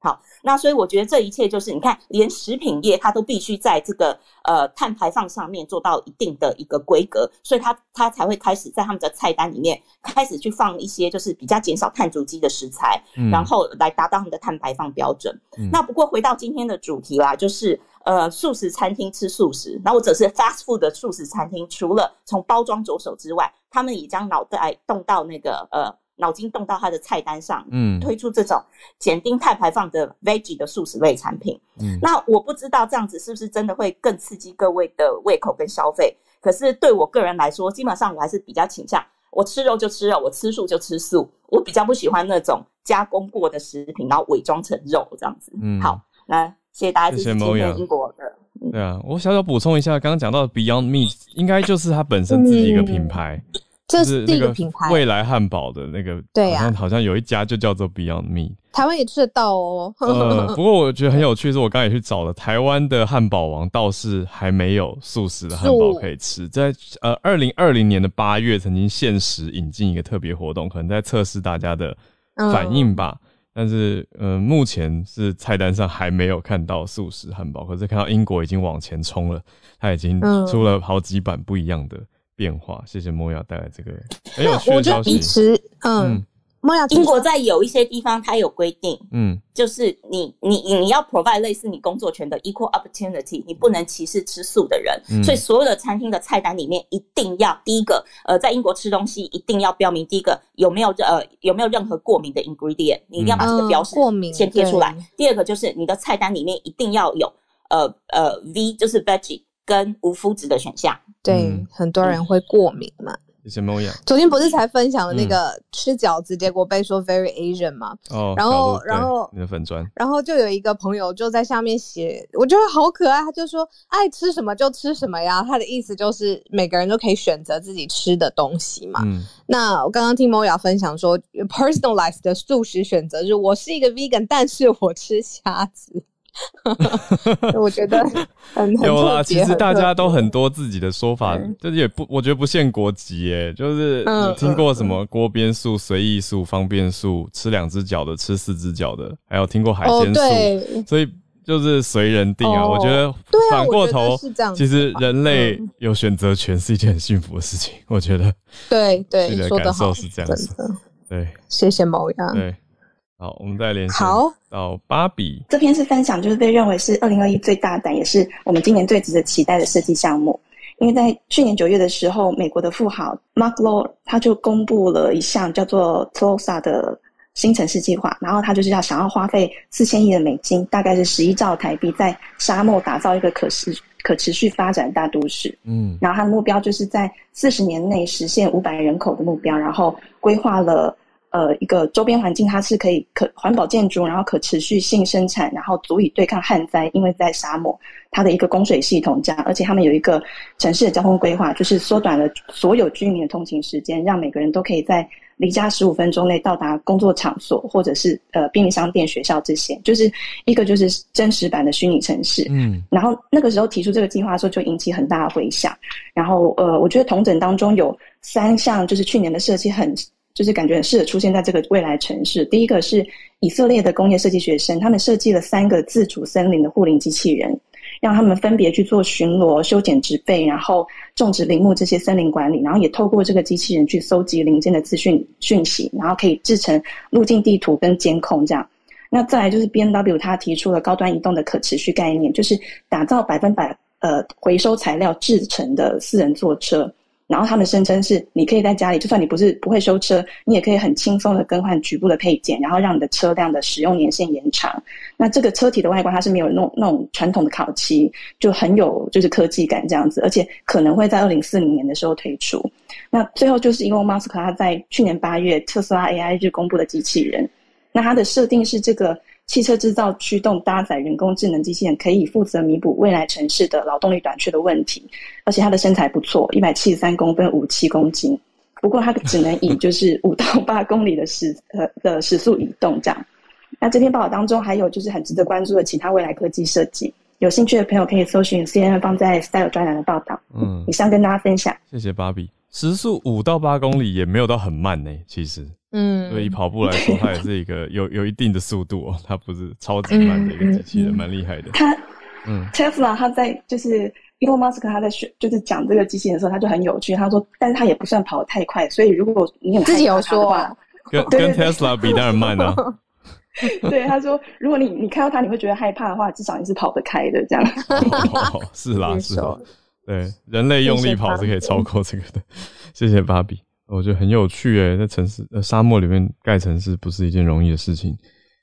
[SPEAKER 3] 那所以我觉得这一切就是，你看，连食品业它都必须在这个呃碳排放上面做到一定的一个规格，所以它它才会开始在他们的菜单里面开始去放一些就是比较减少碳足迹的食材，嗯、然后来达到他们的碳排放标准。嗯、那不过回到今天的主题啦，就是呃素食餐厅吃素食，那或者是 fast food 的素食餐厅，除了从包装着手之外，他们也将脑袋动到那个呃。脑筋动到它的菜单上，嗯，推出这种减低碳排放的 veggie 的素食类产品，嗯，那我不知道这样子是不是真的会更刺激各位的胃口跟消费。可是对我个人来说，基本上我还是比较倾向我吃肉就吃肉，我吃素就吃素，我比较不喜欢那种加工过的食品，然后伪装成肉这样子。嗯，好，那谢谢大家，谢谢今天英国的。
[SPEAKER 1] 对啊，我小小补充一下，刚刚讲到的 Beyond Meat 应该就是它本身自己一个品牌。嗯这是第一个品牌，未来汉堡的那个，对呀，好像有一家就叫做 Beyond Meat，
[SPEAKER 2] 台湾也吃得到哦。
[SPEAKER 1] 呃，不过我觉得很有趣的是，我刚才也去找了台湾的汉堡王，倒是还没有素食的汉堡可以吃。在呃二零二零年的八月，曾经限时引进一个特别活动，可能在测试大家的反应吧。但是，呃，目前是菜单上还没有看到素食汉堡，可是看到英国已经往前冲了，它已经出了好几版不一样的。变化，谢谢莫亚带来这个？很有趣的消息。
[SPEAKER 2] 嗯，莫亚，
[SPEAKER 3] 英国在有一些地方它有规定，嗯，就是你你你要 provide 类似你工作权的 equal opportunity，你不能歧视吃素的人，嗯、所以所有的餐厅的菜单里面一定要第一个，呃，在英国吃东西一定要标明第一个有没有呃有没有任何过敏的 ingredient，你一定要把这个标识过敏先贴出来。嗯、第二个就是你的菜单里面一定要有呃呃 V 就是 veggie 跟无麸质的选项。
[SPEAKER 2] 对，嗯、很多人会过敏嘛。
[SPEAKER 1] 什么样？
[SPEAKER 2] 昨天不是才分享了那个吃饺子，结果被说 very Asian 嘛？哦，然后，然后
[SPEAKER 1] 你的粉砖，
[SPEAKER 2] 然后就有一个朋友就在下面写，我觉得好可爱，他就说爱吃什么就吃什么呀。他的意思就是每个人都可以选择自己吃的东西嘛。嗯，那我刚刚听 Moya 分享说，personalized 的素食选择是，我是一个 vegan，但是我吃虾子。我觉得 很
[SPEAKER 1] 有啦，其实大家都很多自己的说法，就是也不，我觉得不限国籍耶，就是你听过什么锅边素、随意素、方便素，吃两只脚的，吃四只脚的，还有听过海鲜素，所以就是随人定啊。我觉得反过头，其实人类有选择权是一件很幸福的事情。我觉得，
[SPEAKER 2] 对对，
[SPEAKER 1] 你的感受是这样子。对，
[SPEAKER 2] 谢谢毛亚。
[SPEAKER 1] 对，好，我们再连好到芭比。
[SPEAKER 4] 这篇是分享，就是被认为是二零二一最大胆，也是我们今年最值得期待的设计项目。因为在去年九月的时候，美国的富豪 Mark Lord 他就公布了一项叫做 TLOSA 的新城市计划，然后他就是要想要花费四千亿的美金，大概是十一兆台币，在沙漠打造一个可持可持续发展大都市。嗯，然后他的目标就是在四十年内实现五百人口的目标，然后规划了。呃，一个周边环境，它是可以可环保建筑，然后可持续性生产，然后足以对抗旱灾，因为在沙漠，它的一个供水系统这样，而且他们有一个城市的交通规划，就是缩短了所有居民的通勤时间，让每个人都可以在离家十五分钟内到达工作场所，或者是呃便利商店、学校这些，就是一个就是真实版的虚拟城市。嗯，然后那个时候提出这个计划的时候，就引起很大的回响。然后呃，我觉得同整当中有三项，就是去年的设计很。就是感觉很适合出现在这个未来城市。第一个是以色列的工业设计学生，他们设计了三个自主森林的护林机器人，让他们分别去做巡逻、修剪植被，然后种植林木这些森林管理，然后也透过这个机器人去搜集林间的资讯讯息，然后可以制成路径地图跟监控这样。那再来就是 BMW，他提出了高端移动的可持续概念，就是打造百分百呃回收材料制成的四人座车。然后他们声称是，你可以在家里，就算你不是不会修车，你也可以很轻松的更换局部的配件，然后让你的车辆的使用年限延长。那这个车体的外观它是没有那种那种传统的烤漆，就很有就是科技感这样子，而且可能会在二零四零年的时候推出。那最后就是因为马斯克他在去年八月特斯拉 AI 日公布的机器人，那它的设定是这个。汽车制造驱动搭载人工智能机器人，可以负责弥补未来城市的劳动力短缺的问题，而且它的身材不错，一百七十三公分，五七公斤。不过它只能以就 是五到八公里的时呃的时速移动这样。那这篇报道当中还有就是很值得关注的其他未来科技设计，有兴趣的朋友可以搜寻 CNN 放在 Style 专栏的报道。嗯，以上跟大家分享。
[SPEAKER 1] 谢谢芭比。时速五到八公里也没有到很慢呢，其实。嗯，所以跑步来说，它也是一个有有一定的速度哦，它不是超级慢的一个机器人，蛮厉害的。
[SPEAKER 4] 它，嗯，Tesla 它在就是 Elon Musk 他在选就是讲这个机器人的时候，他就很有趣，他说，但是他也不算跑得太快，所以如果你有
[SPEAKER 2] 自己有说啊，
[SPEAKER 1] 跟 跟 Tesla 比当然慢啊。
[SPEAKER 4] 对，他说，如果你你看到他你会觉得害怕的话，至少你是跑得开的这样。
[SPEAKER 1] 哦，是啦是啦，对，人类用力跑是可以超过这个的。谢谢芭比。我觉得很有趣诶，在城市呃沙漠里面盖城市不是一件容易的事情，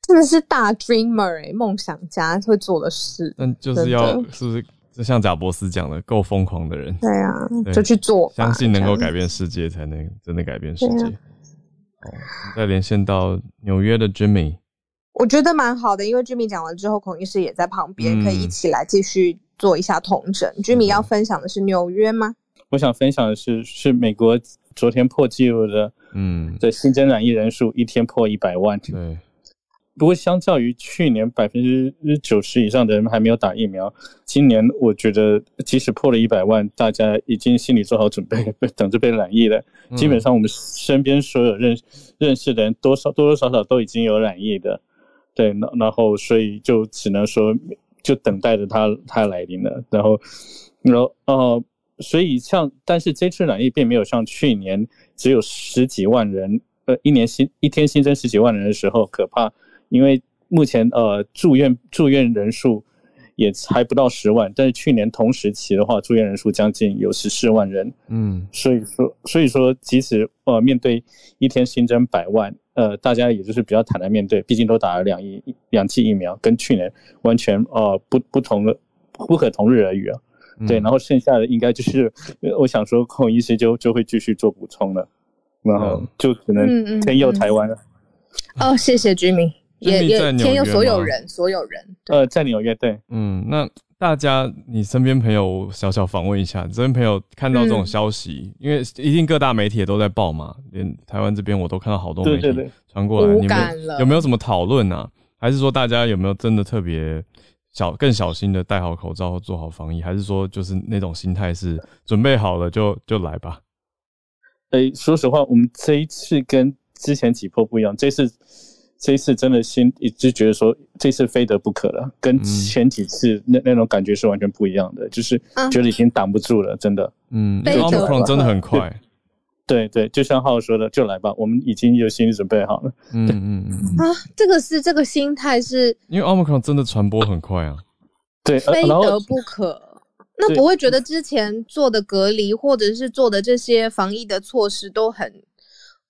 [SPEAKER 2] 真的是大 dreamer 诶，梦想家会做的事。
[SPEAKER 1] 但就是要是不是就像贾伯斯讲的，够疯狂的人，
[SPEAKER 2] 对啊，对就去做，
[SPEAKER 1] 相信能够改变世界，才能真的改变世界。哦，再连线到纽约的 Jimmy，
[SPEAKER 2] 我觉得蛮好的，因为 Jimmy 讲完之后，孔医师也在旁边，嗯、可以一起来继续做一下统整。Jimmy 要分享的是纽约吗？
[SPEAKER 5] 我想分享的是是美国。昨天破纪录的，嗯，的新增染疫人数一天破一百万。对，不过相较于去年百分之九十以上的人还没有打疫苗，今年我觉得即使破了一百万，大家已经心里做好准备，等着被染疫了。嗯、基本上我们身边所有认认识的人，多少多多少少都已经有染疫的。对，然然后所以就只能说，就等待着它它来临了。然后，然后哦。所以像，但是这次染疫并没有像去年只有十几万人，呃，一年新一天新增十几万人的时候可怕，因为目前呃住院住院人数也还不到十万，但是去年同时期的话，住院人数将近有十四万人，嗯，所以说所以说即使呃面对一天新增百万，呃，大家也就是比较坦然面对，毕竟都打了两亿两剂疫苗，跟去年完全呃不不同的不可同日而语啊。对，然后剩下的应该就是，我想说，孔医师就就会继续做补充了，然后就可能天佑台湾了。
[SPEAKER 2] 哦，谢谢居民，也也天佑所有人，所有人。
[SPEAKER 5] 呃，在纽约，对，
[SPEAKER 1] 嗯，那大家，你身边朋友小小访问一下，你身边朋友看到这种消息，因为一定各大媒体也都在报嘛，连台湾这边我都看到好多媒体传过来，你们有没有什么讨论啊？还是说大家有没有真的特别？小更小心的戴好口罩，做好防疫，还是说就是那种心态是准备好了就就来吧？
[SPEAKER 5] 哎、欸，说实话，我们这一次跟之前几波不一样，这次这一次真的心一直觉得说这次非得不可了，跟前几次那那种感觉是完全不一样的，就是觉得已经挡不住了，真的。
[SPEAKER 1] 嗯，Omicron 真的很快。
[SPEAKER 5] 对对，就像浩说的，就来吧，我们已经有心理准备好了。
[SPEAKER 1] 嗯嗯嗯。
[SPEAKER 2] 啊，这个是这个心态是，
[SPEAKER 1] 因为 Omicron 真的传播很快啊。
[SPEAKER 5] 对，
[SPEAKER 2] 非得不可。那不会觉得之前做的隔离或者是做的这些防疫的措施都很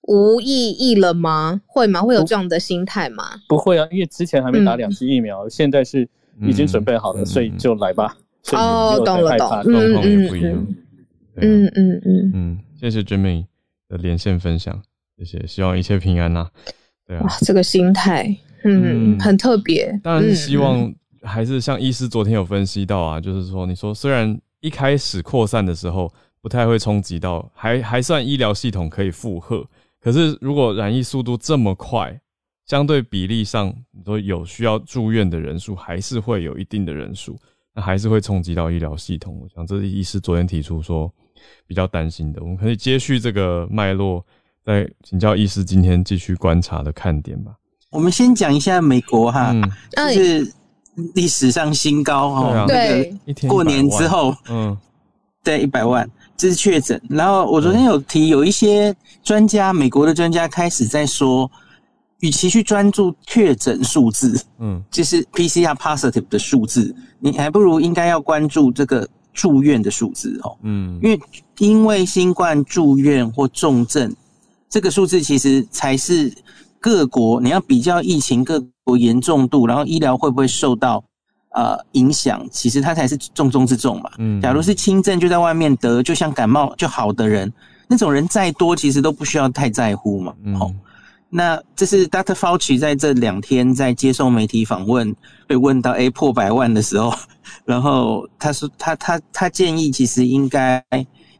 [SPEAKER 2] 无意义了吗？会吗？会有这样的心态吗？
[SPEAKER 5] 不会啊，因为之前还没打两剂疫苗，嗯、现在是已经准备好了，嗯、所以就来吧。
[SPEAKER 2] 哦，懂了，懂了，
[SPEAKER 1] 状况也不一样。
[SPEAKER 2] 嗯嗯嗯
[SPEAKER 1] 嗯，谢谢 Jimmy 的连线分享，谢谢，希望一切平安呐、啊。对啊，
[SPEAKER 2] 这个心态，嗯，嗯很特别。
[SPEAKER 1] 当然是希望、嗯。还是像医师昨天有分析到啊，就是说，你说虽然一开始扩散的时候不太会冲击到，还还算医疗系统可以负荷，可是如果染疫速度这么快，相对比例上，你说有需要住院的人数，还是会有一定的人数，那还是会冲击到医疗系统。我想这是医师昨天提出说比较担心的，我们可以接续这个脉络，再请教医师今天继续观察的看点吧。
[SPEAKER 6] 我们先讲一下美国哈，嗯、就是。历史上新高哦，
[SPEAKER 2] 对，
[SPEAKER 6] 过年之后，嗯，对，一百万，这是确诊。然后我昨天有提，有一些专家，美国的专家开始在说，与其去专注确诊数字，嗯，就是 PCR positive 的数字，你还不如应该要关注这个住院的数字哦，嗯，因为因为新冠住院或重症这个数字，其实才是各国你要比较疫情各国。严重度，然后医疗会不会受到呃影响？其实它才是重中之重嘛。嗯，假如是轻症就在外面得，就像感冒就好的人，那种人再多，其实都不需要太在乎嘛。嗯，哦，那这是 Dr. Fauci 在这两天在接受媒体访问，被问到诶破百万的时候，然后他说他他他建议其实应该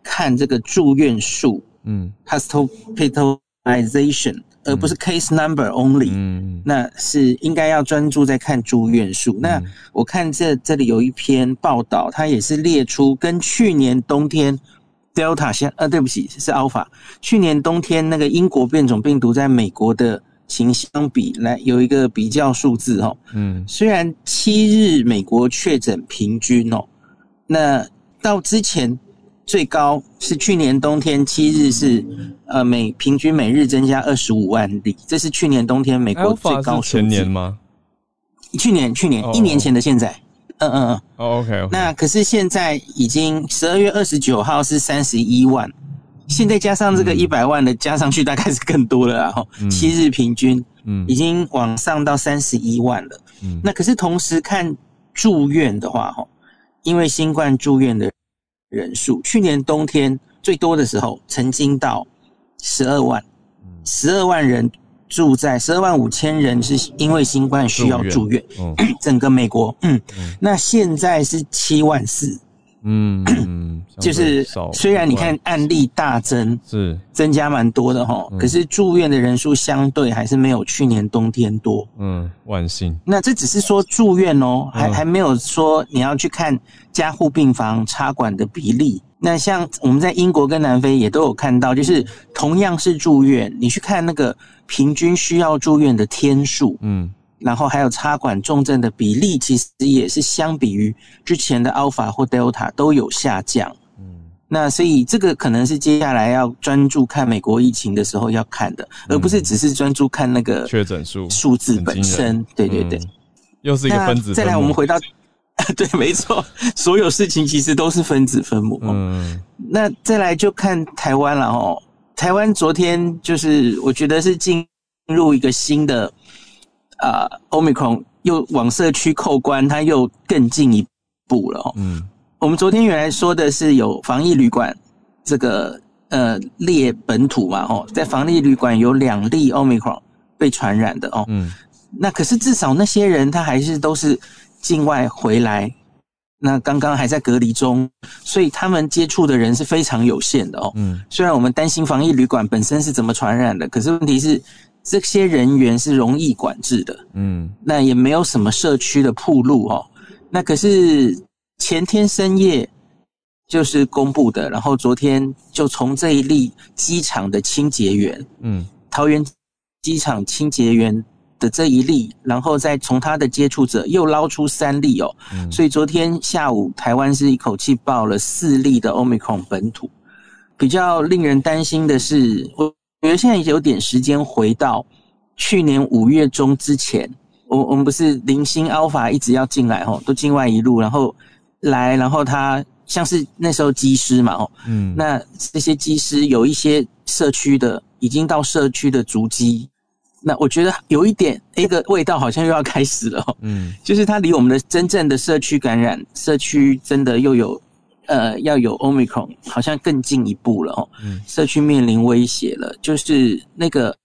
[SPEAKER 6] 看这个住院数，嗯，hospitalization。而不是 case number only，嗯，那是应该要专注在看住院数。嗯、那我看这这里有一篇报道，它也是列出跟去年冬天 Delta 先，呃，对不起，是 Alpha，去年冬天那个英国变种病毒在美国的情相比，来有一个比较数字哦。嗯，虽然七日美国确诊平均哦，那到之前。最高是去年冬天七日是，呃，每平均每日增加二十五万例，这是去年冬天美国最高数字。
[SPEAKER 1] 前年吗？
[SPEAKER 6] 去年，去年、oh. 一年前的现在，嗯嗯嗯。
[SPEAKER 1] Oh, OK。
[SPEAKER 6] 那可是现在已经十二月二十九号是三十一万，现在加上这个一百万的加上去，大概是更多了，然后七日平均，嗯，已经往上到三十一万了。嗯，那可是同时看住院的话，哈，因为新冠住院的。人数去年冬天最多的时候，曾经到十二万，十二万人住在十二万五千人是因为新冠需要住院，整个美国，嗯，嗯。那现在是七万四。嗯，就是虽然你看案例大增，是增加蛮多的哈，可是住院的人数相对还是没有去年冬天多。
[SPEAKER 1] 嗯，万幸。
[SPEAKER 6] 那这只是说住院哦，还还没有说你要去看加护病房插管的比例。那像我们在英国跟南非也都有看到，就是同样是住院，你去看那个平均需要住院的天数，嗯。然后还有插管重症的比例，其实也是相比于之前的 Alpha 或 Delta 都有下降。嗯，那所以这个可能是接下来要专注看美国疫情的时候要看的，而不是只是专注看那个确诊数数字本身。对对对，
[SPEAKER 1] 又是一个分子分。
[SPEAKER 6] 再来，我们回到，对，没错，所有事情其实都是分子分母。嗯，那再来就看台湾了哦。台湾昨天就是我觉得是进入一个新的。啊，Omicron 又往社区扣关，它又更进一步了。嗯，我们昨天原来说的是有防疫旅馆这个呃列本土嘛，哦，在防疫旅馆有两例 Omicron 被传染的哦。嗯，那可是至少那些人他还是都是境外回来，那刚刚还在隔离中，所以他们接触的人是非常有限的哦。嗯，虽然我们担心防疫旅馆本身是怎么传染的，可是问题是。这些人员是容易管制的，嗯，那也没有什么社区的铺路哦。那可是前天深夜就是公布的，然后昨天就从这一例机场的清洁员，嗯，桃园机场清洁员的这一例，然后再从他的接触者又捞出三例哦，嗯、所以昨天下午台湾是一口气报了四例的 Omicron 本土。比较令人担心的是，我觉得现在有点时间回到去年五月中之前，我我们不是零星 Alpha 一直要进来哦，都境外一路，然后来，然后他像是那时候机师嘛哦，嗯，那这些机师有一些社区的已经到社区的足迹。那我觉得有一点，一个味道好像又要开始了，嗯，就是它离我们的真正的社区感染，社区真的又有，呃，要有 Omicron，好像更进一步了哦，嗯，社区面临威胁了，就是那个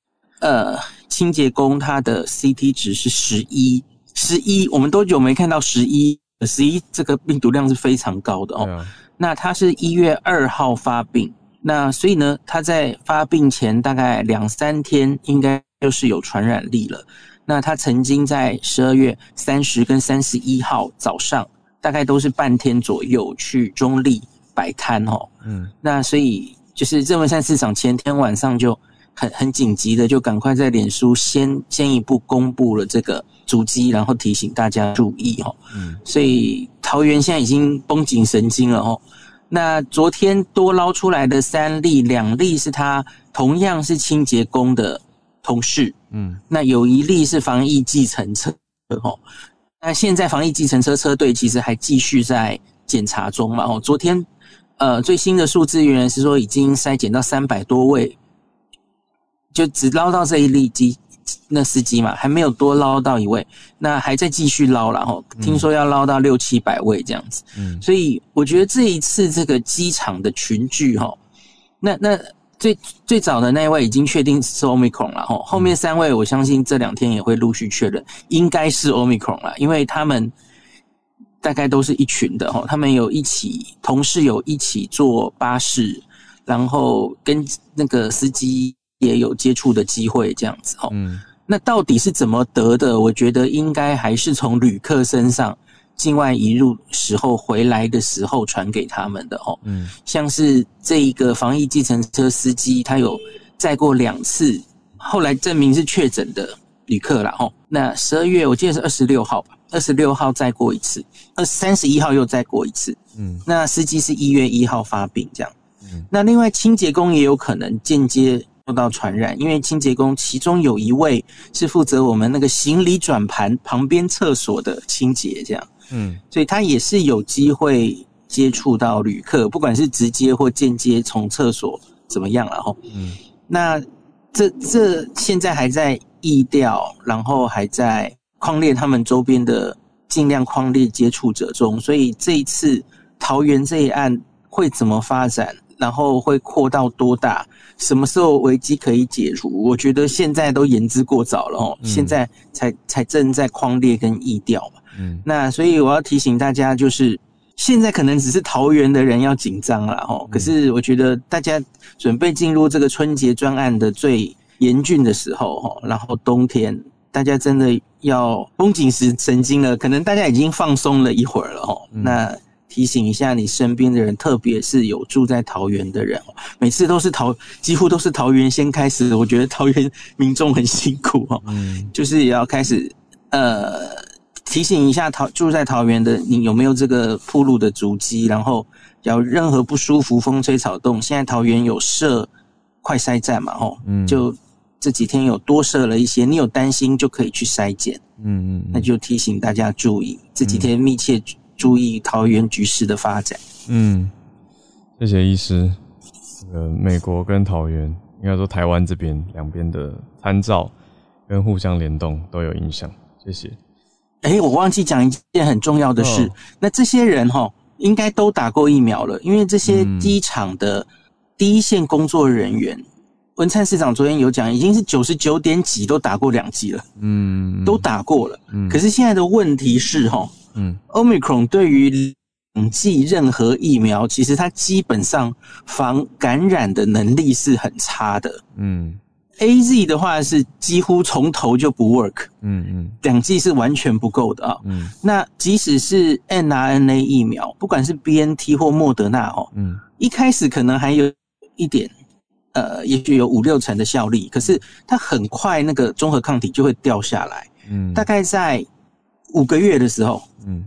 [SPEAKER 6] 呃清洁工他的 CT 值是十一，十一，我们多久没看到十一？十一这个病毒量是非常高的哦，嗯，那他是一月二号发病，那所以呢，他在发病前大概两三天应该。就是有传染力了。那他曾经在十二月三十跟三十一号早上，大概都是半天左右去中立摆摊哦。嗯，那所以就是郑文灿市长前天晚上就很很紧急的，就赶快在脸书先先一步公布了这个足迹，然后提醒大家注意哦。嗯，所以桃园现在已经绷紧神经了哦。那昨天多捞出来的三例，两例是他同样是清洁工的。同事，嗯，那有一例是防疫计程车，哦，那现在防疫计程车车队其实还继续在检查中嘛，哦，昨天，呃，最新的数字原来是说已经筛检到三百多位，就只捞到这一例机那司机嘛，还没有多捞到一位，那还在继续捞了，哦，听说要捞到六七百位这样子，嗯，所以我觉得这一次这个机场的群聚，哈，那那。最最早的那一位已经确定是 Omicron 了，吼，后面三位我相信这两天也会陆续确认，应该是 Omicron 了，因为他们大概都是一群的，吼，他们有一起同事有一起坐巴士，然后跟那个司机也有接触的机会，这样子，吼，嗯，那到底是怎么得的？我觉得应该还是从旅客身上。境外移入时候回来的时候传给他们的哦，嗯，像是这一个防疫计程车司机，他有载过两次，后来证明是确诊的旅客啦。哦。那十二月我记得是二十六号吧，二十六号载过一次，二三十一号又载过一次，嗯，那司机是一月一号发病这样，嗯，那另外清洁工也有可能间接受到传染，因为清洁工其中有一位是负责我们那个行李转盘旁边厕所的清洁这样。嗯，所以他也是有机会接触到旅客，不管是直接或间接从厕所怎么样了哈。嗯，那这这现在还在疫调，然后还在框列他们周边的尽量框列接触者中，所以这一次桃园这一案会怎么发展，然后会扩到多大，什么时候危机可以解除？我觉得现在都言之过早了哦，嗯，现在才才正在框列跟议调嘛。嗯，那所以我要提醒大家，就是现在可能只是桃园的人要紧张了齁。可是我觉得大家准备进入这个春节专案的最严峻的时候哦，然后冬天大家真的要绷紧神神经了。可能大家已经放松了一会儿了齁。那提醒一下你身边的人，特别是有住在桃园的人，每次都是桃，几乎都是桃园先开始。我觉得桃园民众很辛苦哦。嗯，就是也要开始呃。提醒一下桃住在桃园的你有没有这个铺路的足迹？然后有任何不舒服、风吹草动，现在桃园有设快筛站嘛？哦，嗯，就这几天有多设了一些，你有担心就可以去筛检。嗯嗯，那就提醒大家注意，这几天密切注意桃园局势的发展。嗯，
[SPEAKER 1] 谢谢医师。呃，美国跟桃园，应该说台湾这边两边的参照跟互相联动都有影响。谢谢。
[SPEAKER 6] 哎、欸，我忘记讲一件很重要的事。Oh. 那这些人哈，应该都打过疫苗了，因为这些机场的第一线工作人员，嗯、文灿市长昨天有讲，已经是九十九点几都打过两剂了，嗯，都打过了。嗯，可是现在的问题是齁，嗯，Omicron 对于两剂任何疫苗，其实它基本上防感染的能力是很差的。嗯。A Z 的话是几乎从头就不 work，嗯嗯，两剂是完全不够的啊。嗯，那即使是 n R N A 疫苗，不管是 B N T 或莫德纳哦，嗯，一开始可能还有一点呃，也许有五六成的效力，可是它很快那个综合抗体就会掉下来，嗯，大概在五个月的时候，嗯，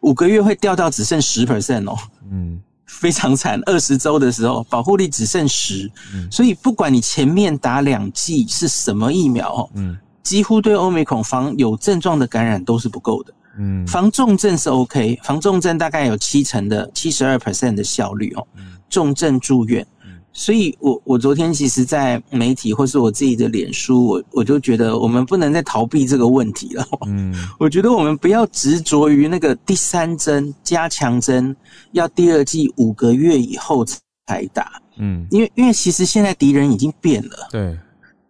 [SPEAKER 6] 五个月会掉到只剩十 percent 哦，嗯，非常惨。二十周的时候，保护力只剩十，嗯，所以不管你前面打两剂是什么疫苗哦，嗯，几乎对欧美恐防有症状的感染都是不够的，嗯，防重症是 OK，防重症大概有七成的七十二 percent 的效率哦，嗯，重症住院。所以我，我我昨天其实，在媒体或是我自己的脸书，我我就觉得我们不能再逃避这个问题了。嗯，我觉得我们不要执着于那个第三针加强针要第二季五个月以后才打。嗯，因为因为其实现在敌人已经变了。对，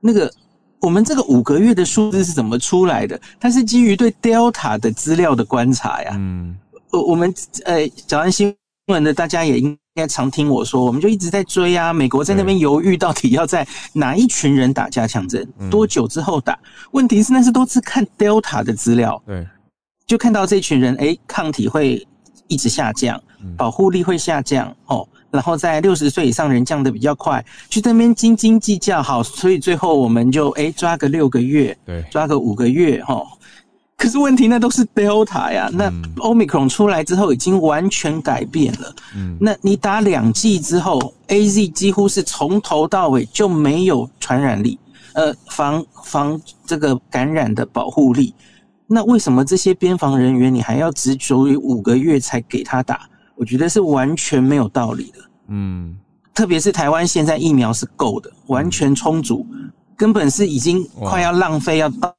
[SPEAKER 6] 那个我们这个五个月的数字是怎么出来的？它是基于对 Delta 的资料的观察呀。嗯，我我们呃早安新闻的大家也应。应该常听我说，我们就一直在追啊。美国在那边犹豫，到底要在哪一群人打加强针，多久之后打？问题是那是都是看 Delta 的资料，对，就看到这群人，哎，抗体会一直下降，保护力会下降哦，然后在六十岁以上人降得比较快，去那边斤斤计较，好，所以最后我们就哎抓个六个月，对，抓个五个月，哦。可是问题那都是 Delta 呀，那 Omicron 出来之后已经完全改变了。嗯，那你打两剂之后，AZ 几乎是从头到尾就没有传染力，呃，防防这个感染的保护力。那为什么这些边防人员你还要执着于五个月才给他打？我觉得是完全没有道理的。嗯，特别是台湾现在疫苗是够的，完全充足，根本是已经快要浪费要倒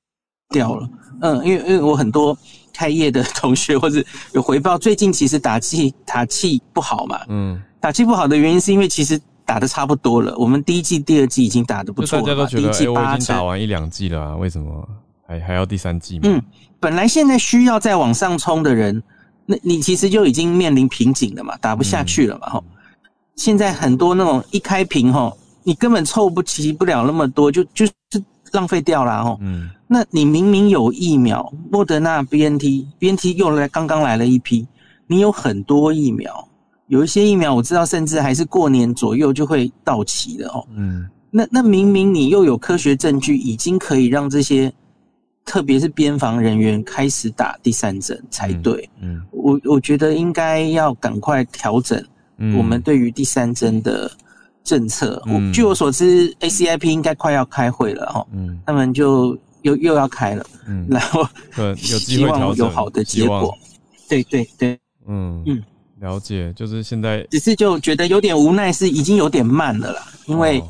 [SPEAKER 6] 掉了。嗯，因为因为我很多开业的同学或者有回报，最近其实打气打气不好嘛。嗯，打气不好的原因是因为其实打的差不多了。我们第一季、第二季已经打的不错了。大家都觉得，哎，我已经打完一两季了啊，为什么还还要第三季？嗯，本来现在需要再往上冲的人，那你其实就已经面临瓶颈了嘛，打不下去了嘛。哈、嗯，现在很多那种一开瓶哈，你根本凑不齐不了那么多，就就就浪费掉了哈。嗯。那你明明有疫苗，莫德纳、BNT，BNT 又来刚刚来了一批，你有很多疫苗，有一些疫苗我知道，甚至还是过年左右就会到期的哦。嗯，那那明明你又有科学证据，已经可以让这些，特别是边防人员开始打第三针才对。嗯，嗯我我觉得应该要赶快调整我们对于第三针的政策。嗯，我据我所知，ACIP 应该快要开会了哈。嗯，他们就。又又要开了，嗯，然后有机会调整，有好的结果，对对对，嗯嗯，了解，就是现在只是就觉得有点无奈，是已经有点慢了啦，因为、哦、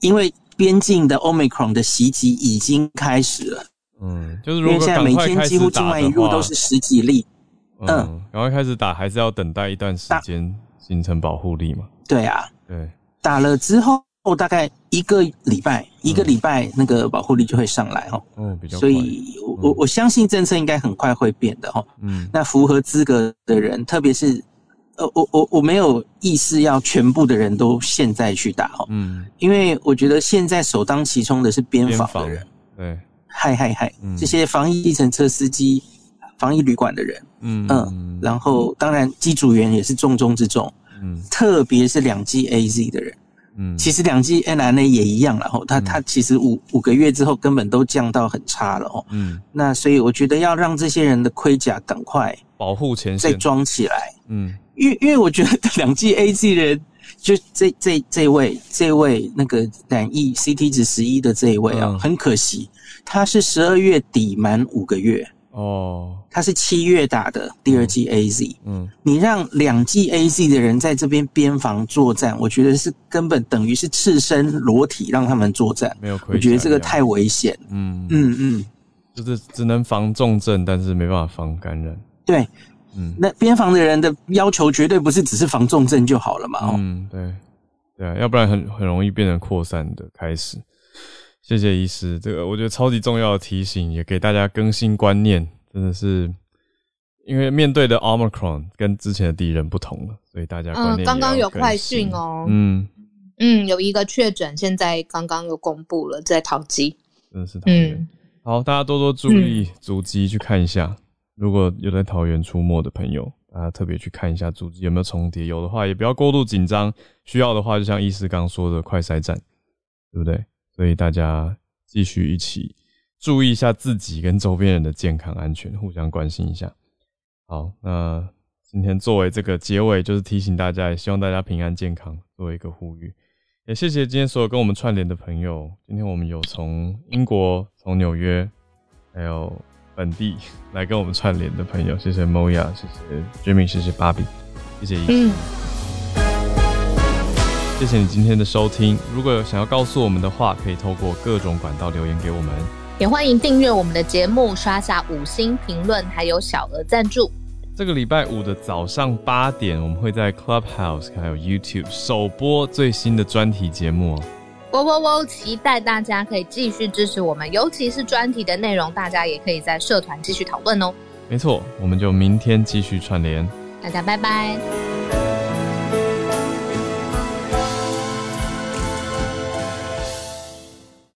[SPEAKER 6] 因为边境的 Omicron 的袭击已经开始了，嗯，就是如果现在每天几乎境外一入都是十几例，嗯，赶快开始打，还是要等待一段时间形成保护力嘛？对啊，对，打了之。后大概一个礼拜，一个礼拜那个保护力就会上来哈。嗯，比较快。所以我我我相信政策应该很快会变的哈。嗯，那符合资格的人，特别是呃，我我我没有意思要全部的人都现在去打哈。嗯，因为我觉得现在首当其冲的是边防的人。对，嗨嗨嗨，这些防疫计程车司机、防疫旅馆的人。嗯嗯，然后当然机组员也是重中之重。嗯，特别是两剂 AZ 的人。嗯，其实两剂 n r n a 也一样了吼，它它其实五五个月之后根本都降到很差了哦。嗯，那所以我觉得要让这些人的盔甲赶快保护前线再装起来。嗯，因为因为我觉得两剂 AZ 的人，就这这这位这位那个染疫 CT 值十一的这一位啊，很可惜，他是十二月底满五个月。哦，他是七月打的第二季 AZ，嗯，你让两季 AZ 的人在这边边防作战，我觉得是根本等于是赤身裸体让他们作战，没有亏。我觉得这个太危险，嗯。嗯嗯，就是只能防重症，但是没办法防感染。对，嗯，那边防的人的要求绝对不是只是防重症就好了嘛，哦，嗯，对，对啊，要不然很很容易变成扩散的开始。谢谢医师，这个我觉得超级重要的提醒，也给大家更新观念，真的是因为面对的 Omicron 跟之前的敌人不同了，所以大家观念。嗯，刚刚有快讯哦，嗯嗯，有一个确诊，现在刚刚又公布了，在桃机，真的是桃园。嗯，好，大家多多注意足迹，去看一下，如果有在桃园出没的朋友，
[SPEAKER 1] 大家特别去看一下组织有没有重叠，有的话也不要过度紧张，需要的话就像医师刚说的快筛站，对不对？所以大家继续一起注意一下自己跟周边人的健康安全，互相关心一下。好，那今天作为这个结尾，就是提醒大家，也希望大家平安健康，作为一个呼吁。也谢谢今天所有跟我们串联的朋友。今天我们有从英国、从纽约，还有本地来跟我们串联的朋友，谢谢 Moya，谢谢 Jimmy，谢谢 Bobby，谢谢医师。嗯。谢谢你今天的收听。如果有想要告诉我们的话，可以透过各种管道留言给我们。
[SPEAKER 2] 也欢迎订阅我们的节目，刷下五星评论，还有小额赞助。
[SPEAKER 1] 这个礼拜五的早上八点，我们会在 Clubhouse 还有 YouTube 首播最新的专题节目哦。
[SPEAKER 2] 喔喔喔！期待大家可以继续支持我们，尤其是专题的内容，大家也可以在社团继续讨论哦。
[SPEAKER 1] 没错，我们就明天继续串联。
[SPEAKER 2] 大家拜拜。